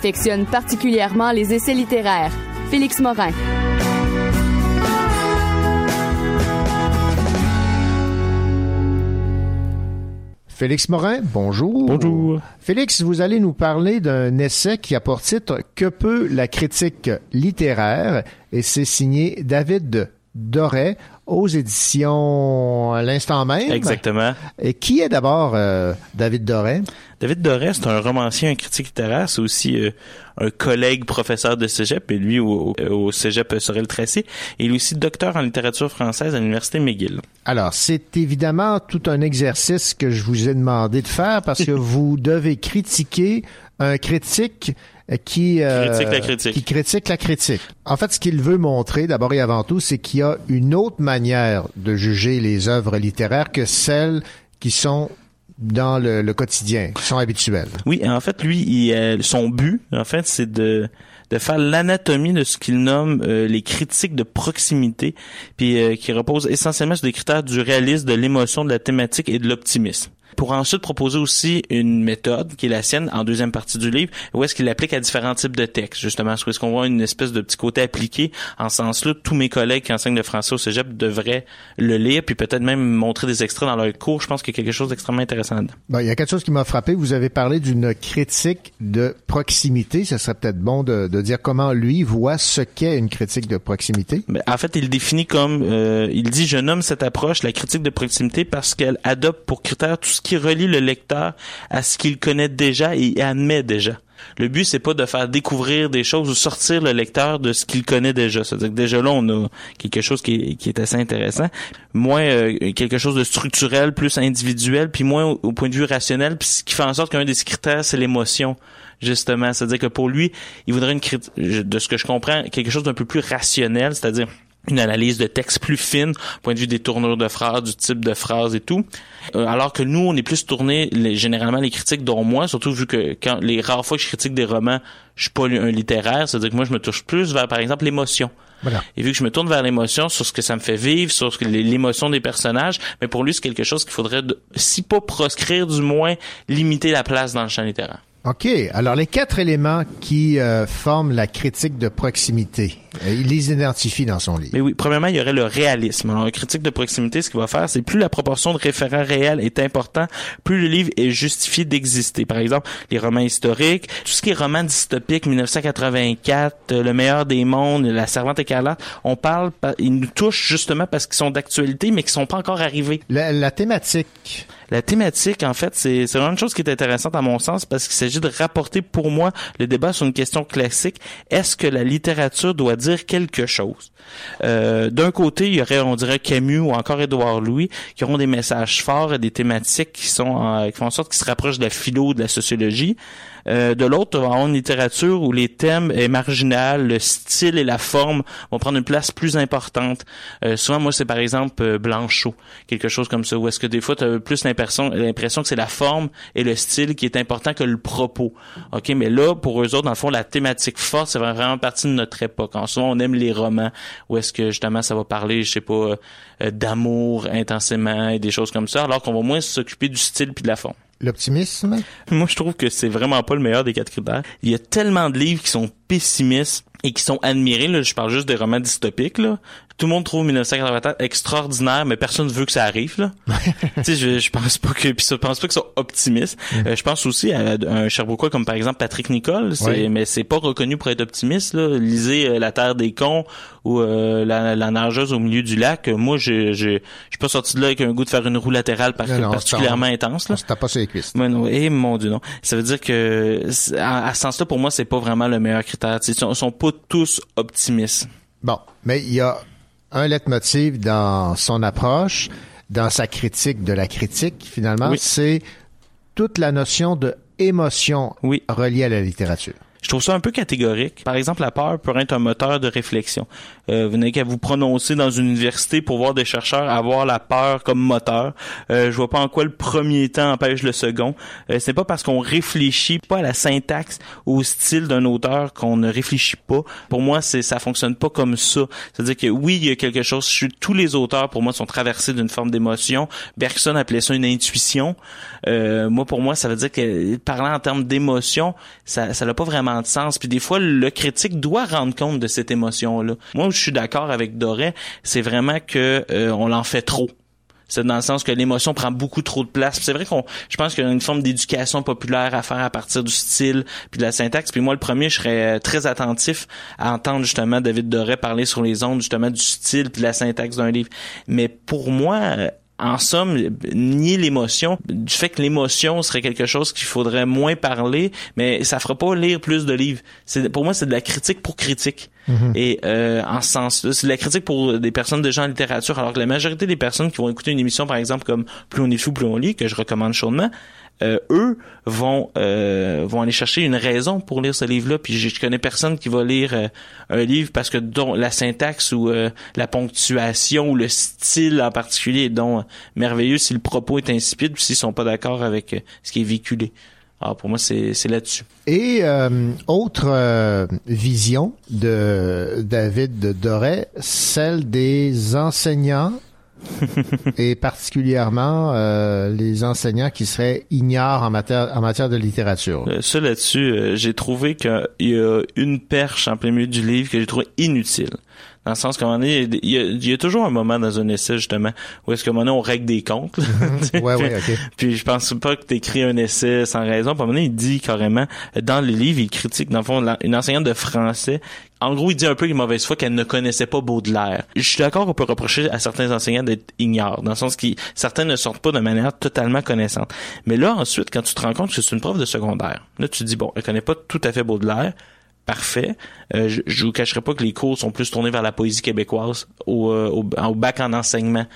Affectionne particulièrement les essais littéraires. Félix Morin. Félix Morin, bonjour. Bonjour. Félix, vous allez nous parler d'un essai qui a pour titre Que peut la critique littéraire et c'est signé David Doré aux éditions à l'instant même. Exactement. Et qui est d'abord euh, David Doré? David Doré, c'est un romancier, un critique littéraire, c'est aussi euh, un collègue professeur de cégep, et lui au, au, cégep Sorel-Tracy. Et il est aussi docteur en littérature française à l'université McGill. Alors, c'est évidemment tout un exercice que je vous ai demandé de faire parce que vous devez critiquer un critique qui, euh, Critique la critique. qui critique la critique. En fait, ce qu'il veut montrer, d'abord et avant tout, c'est qu'il y a une autre manière de juger les œuvres littéraires que celles qui sont dans le, le quotidien, qui sont habituelles. Oui, en fait, lui, il, euh, son but, en fait, c'est de de faire l'anatomie de ce qu'il nomme euh, les critiques de proximité, puis euh, qui repose essentiellement sur des critères du réalisme, de l'émotion, de la thématique et de l'optimisme. Pour ensuite proposer aussi une méthode qui est la sienne en deuxième partie du livre, où est-ce qu'il l'applique à différents types de textes, justement. Est-ce qu'on voit une espèce de petit côté appliqué? En ce sens-là, tous mes collègues qui enseignent le français au cégep devraient le lire, puis peut-être même montrer des extraits dans leur cours. Je pense qu'il y a quelque chose d'extrêmement intéressant dedans. Bon, il y a quelque chose qui m'a frappé. Vous avez parlé d'une critique de proximité. Ce serait peut-être bon de, de dire comment lui voit ce qu'est une critique de proximité. Ben, en fait, il définit comme, euh, il dit, je nomme cette approche la critique de proximité parce qu'elle adopte pour critère tout ce qui relie le lecteur à ce qu'il connaît déjà et admet déjà. Le but, c'est pas de faire découvrir des choses ou sortir le lecteur de ce qu'il connaît déjà. C'est-à-dire que déjà là, on a quelque chose qui est, qui assez intéressant. Moins euh, quelque chose de structurel, plus individuel, puis moins au, point de vue rationnel, puis ce qui fait en sorte qu'un des critères, c'est l'émotion justement. C'est-à-dire que pour lui, il voudrait une de ce que je comprends, quelque chose d'un peu plus rationnel, c'est-à-dire une analyse de texte plus fine, point de vue des tournures de phrases, du type de phrase et tout. Euh, alors que nous, on est plus tourné, les, généralement les critiques, dont moi, surtout vu que quand les rares fois que je critique des romans, je suis pas un littéraire, c'est-à-dire que moi, je me touche plus vers, par exemple, l'émotion. Voilà. Et vu que je me tourne vers l'émotion, sur ce que ça me fait vivre, sur l'émotion des personnages, mais pour lui, c'est quelque chose qu'il faudrait, de, si pas proscrire, du moins limiter la place dans le champ littéraire. OK. Alors, les quatre éléments qui euh, forment la critique de proximité, euh, il les identifie dans son livre. Mais oui, premièrement, il y aurait le réalisme. Alors, la critique de proximité, ce qu'il va faire, c'est plus la proportion de référents réels est important, plus le livre est justifié d'exister. Par exemple, les romans historiques, tout ce qui est roman dystopique, 1984, euh, Le meilleur des mondes, La servante écarlate, on parle, ils nous touchent justement parce qu'ils sont d'actualité, mais qui sont pas encore arrivés. La, la thématique la thématique, en fait, c'est vraiment une chose qui est intéressante à mon sens parce qu'il s'agit de rapporter pour moi le débat sur une question classique. Est-ce que la littérature doit dire quelque chose? Euh, D'un côté, il y aurait, on dirait, Camus ou encore Édouard Louis qui auront des messages forts et des thématiques qui sont qui font en sorte qu'ils se rapprochent de la philo, de la sociologie. Euh, de l'autre, on va avoir une littérature où les thèmes est marginal, le style et la forme vont prendre une place plus importante. Euh, souvent, moi, c'est par exemple euh, Blanchot, quelque chose comme ça, où est-ce que des fois, tu as plus l'impression, l'impression que c'est la forme et le style qui est important que le propos. Ok, mais là, pour eux autres, dans le fond, la thématique forte, c'est vraiment partie de notre époque. En souvent, on aime les romans où est-ce que justement ça va parler, je sais pas, euh, d'amour intensément et des choses comme ça, alors qu'on va moins s'occuper du style puis de la forme. L'optimisme? Moi, je trouve que c'est vraiment pas le meilleur des quatre critères. Il y a tellement de livres qui sont pessimistes et qui sont admirés. Là, je parle juste des romans dystopiques. Là. Tout le monde trouve 1984 extraordinaire, mais personne ne veut que ça arrive. Là. tu sais, je, je pense pas que, puis je pense pas qu'ils sont optimistes. Euh, je pense aussi à, un Sherbrookeois comme par exemple Patrick Nicole, c'est, Oui. mais c'est pas reconnu pour être optimiste. Là. Lisez euh, La Terre des cons ou euh, la, la nageuse au milieu du lac. Moi, je, je, je suis pas sorti de là avec un goût de faire une roue latérale par- Non, non, particulièrement intense. Là. On pas sur les cuisses. Ouais, non, eh, mon dieu, non. Ça veut dire que, à, à ce sens-là, pour moi, c'est pas vraiment le meilleur critère. Tu sais, Ils sont, ils sont pas tous optimistes. Bon, mais il y a un leitmotiv dans son approche, dans sa critique de la critique, finalement, Oui. c'est toute la notion de émotion reliée à la littérature. Je trouve ça un peu catégorique. Par exemple, la peur peut être un moteur de réflexion. Euh, vous n'avez qu'à vous prononcer dans une université pour voir des chercheurs avoir la peur comme moteur. Euh, je vois pas en quoi le premier temps empêche le second. Euh, c'est pas parce qu'on réfléchit pas à la syntaxe ou au style d'un auteur qu'on ne réfléchit pas. Pour moi, c'est ça fonctionne pas comme ça. C'est-à-dire que oui, il y a quelque chose. Je tous les auteurs, pour moi, sont traversés d'une forme d'émotion. Bergson appelait ça une intuition. Euh, moi, pour moi, ça veut dire que parlant en termes d'émotion, ça, ça n'a pas vraiment Puis des fois, le critique doit rendre compte de cette émotion-là. Moi, je suis d'accord avec Doré, c'est vraiment que euh, on l'en fait trop. C'est dans le sens que l'émotion prend beaucoup trop de place. C'est vrai qu'on, je pense qu'il y a une forme d'éducation populaire à faire à partir du style puis de la syntaxe. Puis moi, le premier, je serais euh, très attentif à entendre justement David Doré parler sur les ondes justement du style puis de la syntaxe d'un livre. Mais pour moi, euh, en somme, nier l'émotion, du fait que l'émotion serait quelque chose qu'il faudrait moins parler, mais ça fera pas lire plus de livres. C'est pour moi, c'est de la critique pour critique. Mhm. Et euh, en ce sens-là, c'est de la critique pour des personnes déjà en littérature, alors que la majorité des personnes qui vont écouter une émission, par exemple, comme Plus on est fou, plus on lit, que je recommande chaudement, euh, eux vont euh, vont aller chercher une raison pour lire ce livre-là. Puis je, je connais personne qui va lire euh, un livre parce que dont la syntaxe ou euh, la ponctuation ou le style en particulier est donc merveilleux si le propos est insipide ou s'ils sont pas d'accord avec euh, ce qui est véhiculé. Alors pour moi c'est c'est là-dessus. Et euh, autre euh, vision de David Doré, celle des enseignants et particulièrement euh, les enseignants qui seraient ignares en matière en matière de littérature. Euh, ça là-dessus, euh, j'ai trouvé qu'il y a une perche en plein milieu du livre que j'ai trouvé inutile. Dans le sens qu'à un moment donné, il y, a, il y a toujours un moment dans un essai, justement, où est-ce qu'à un moment donné, on règle des comptes. Ouais, ouais, ok. Puis je pense pas que t'écris un essai sans raison. Puis à un moment donné, il dit carrément, dans le livre, il critique, dans le fond, une enseignante de français. En gros, il dit un peu les mauvaises fois qu'elle ne connaissait pas Baudelaire. Je suis d'accord qu'on peut reprocher à certains enseignants d'être ignorants, dans le sens que certains ne sortent pas de manière totalement connaissante. Mais là, ensuite, quand tu te rends compte que c'est une prof de secondaire, là, tu te dis, bon, elle connaît pas tout à fait Baudelaire, parfait. Euh, je, je vous cacherai pas que les cours sont plus tournés vers la poésie québécoise au, euh, au, au bac en enseignement.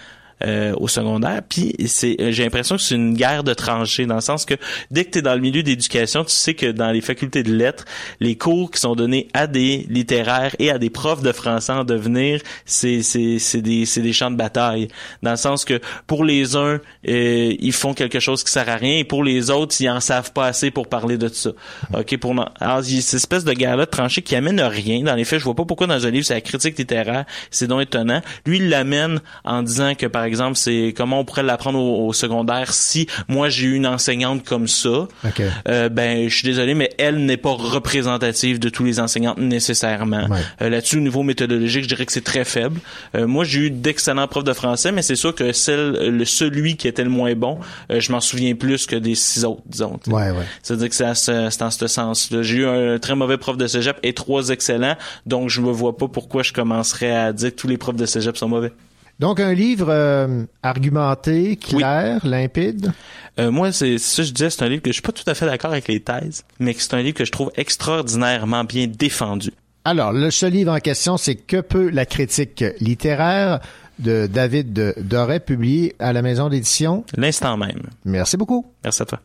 Euh, au secondaire. Puis c'est euh, j'ai l'impression que c'est une guerre de tranchées dans le sens que dès que tu es dans le milieu d'éducation tu sais que dans les facultés de lettres les cours qui sont donnés à des littéraires et à des profs de français en devenir c'est c'est c'est des c'est des champs de bataille. Dans le sens que pour les uns euh, ils font quelque chose qui sert à rien et pour les autres ils en savent pas assez pour parler de ça. Ok pour alors il y a cette espèce de guerre là de tranchées qui amène à rien dans les faits. Je vois pas pourquoi dans un livre c'est la critique littéraire c'est donc étonnant. Lui il l'amène en disant que par exemple c'est comment on pourrait l'apprendre au, au secondaire si moi j'ai eu une enseignante comme ça OK. euh, ben je suis désolé mais elle n'est pas représentative de tous les enseignants nécessairement Euh, là-dessus au niveau méthodologique je dirais que c'est très faible Euh, moi j'ai eu d'excellents profs de français mais c'est sûr que celle le celui qui était le moins bon euh, je m'en souviens plus que des six autres disons. Ouais, ouais. C'est-à-dire que c'est en ce sens-là. J'ai eu un très mauvais prof de cégep et trois excellents, donc je me vois pas pourquoi je commencerais à dire que tous les profs de cégep sont mauvais. Donc, un livre euh, argumenté, clair, limpide? Euh, moi, c'est ça que je disais, c'est un livre que je suis pas tout à fait d'accord avec les thèses, mais que c'est un livre que je trouve extraordinairement bien défendu. Alors, le, ce livre en question, c'est Que peut la critique littéraire de David Doré, publié à la maison d'édition? L'instant même. Merci beaucoup. Merci à toi.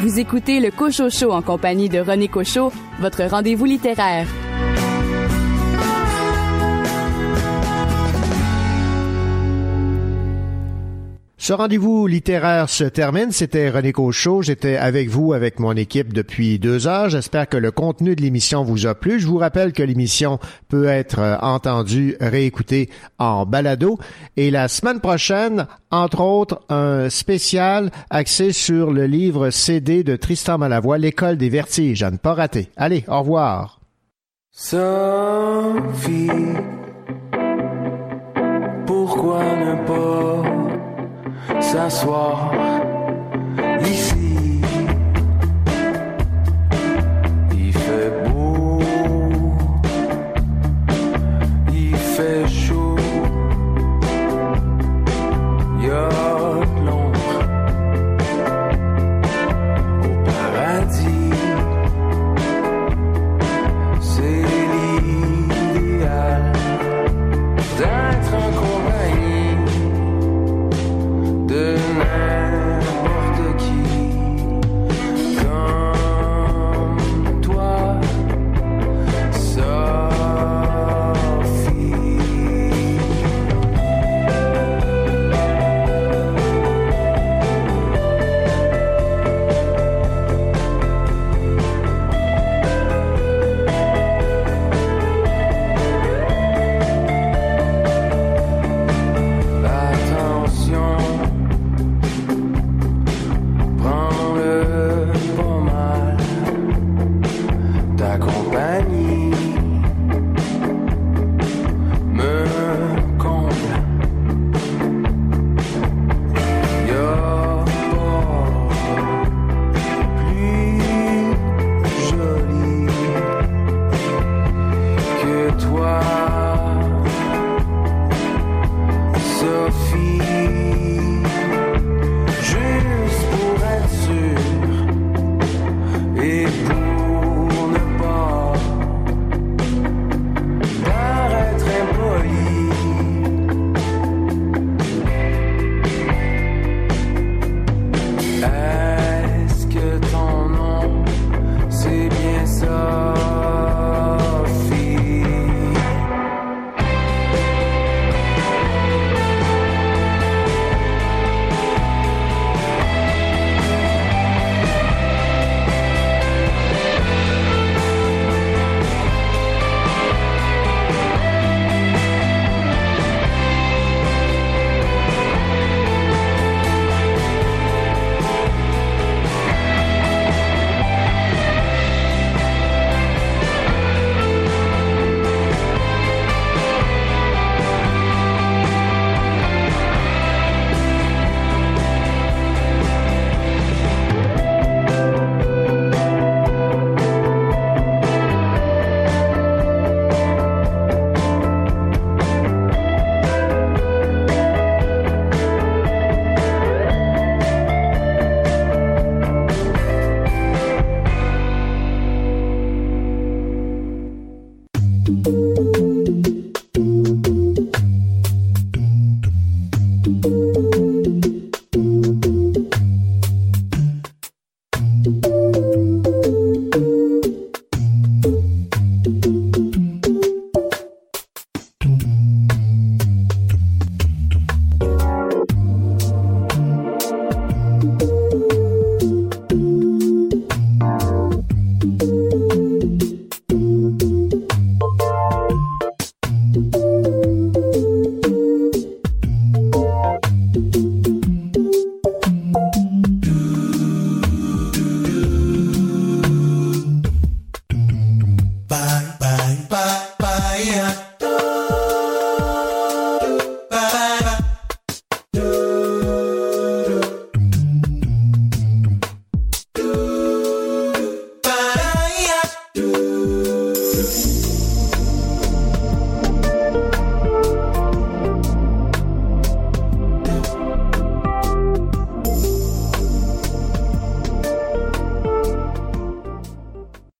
Vous écoutez le Cocho Show en compagnie de René Cocho, votre rendez-vous littéraire. Ce rendez-vous littéraire se termine. C'était René Cochot. J'étais avec vous, avec mon équipe depuis deux heures. J'espère que le contenu de l'émission vous a plu. Je vous rappelle que l'émission peut être euh, entendue, réécoutée en balado. Et la semaine prochaine, entre autres, un spécial axé sur le livre CD de Tristan Malavoie, L'école des vertiges, à ne pas rater. Allez, au revoir. Pourquoi ne pas s'asseoir ici?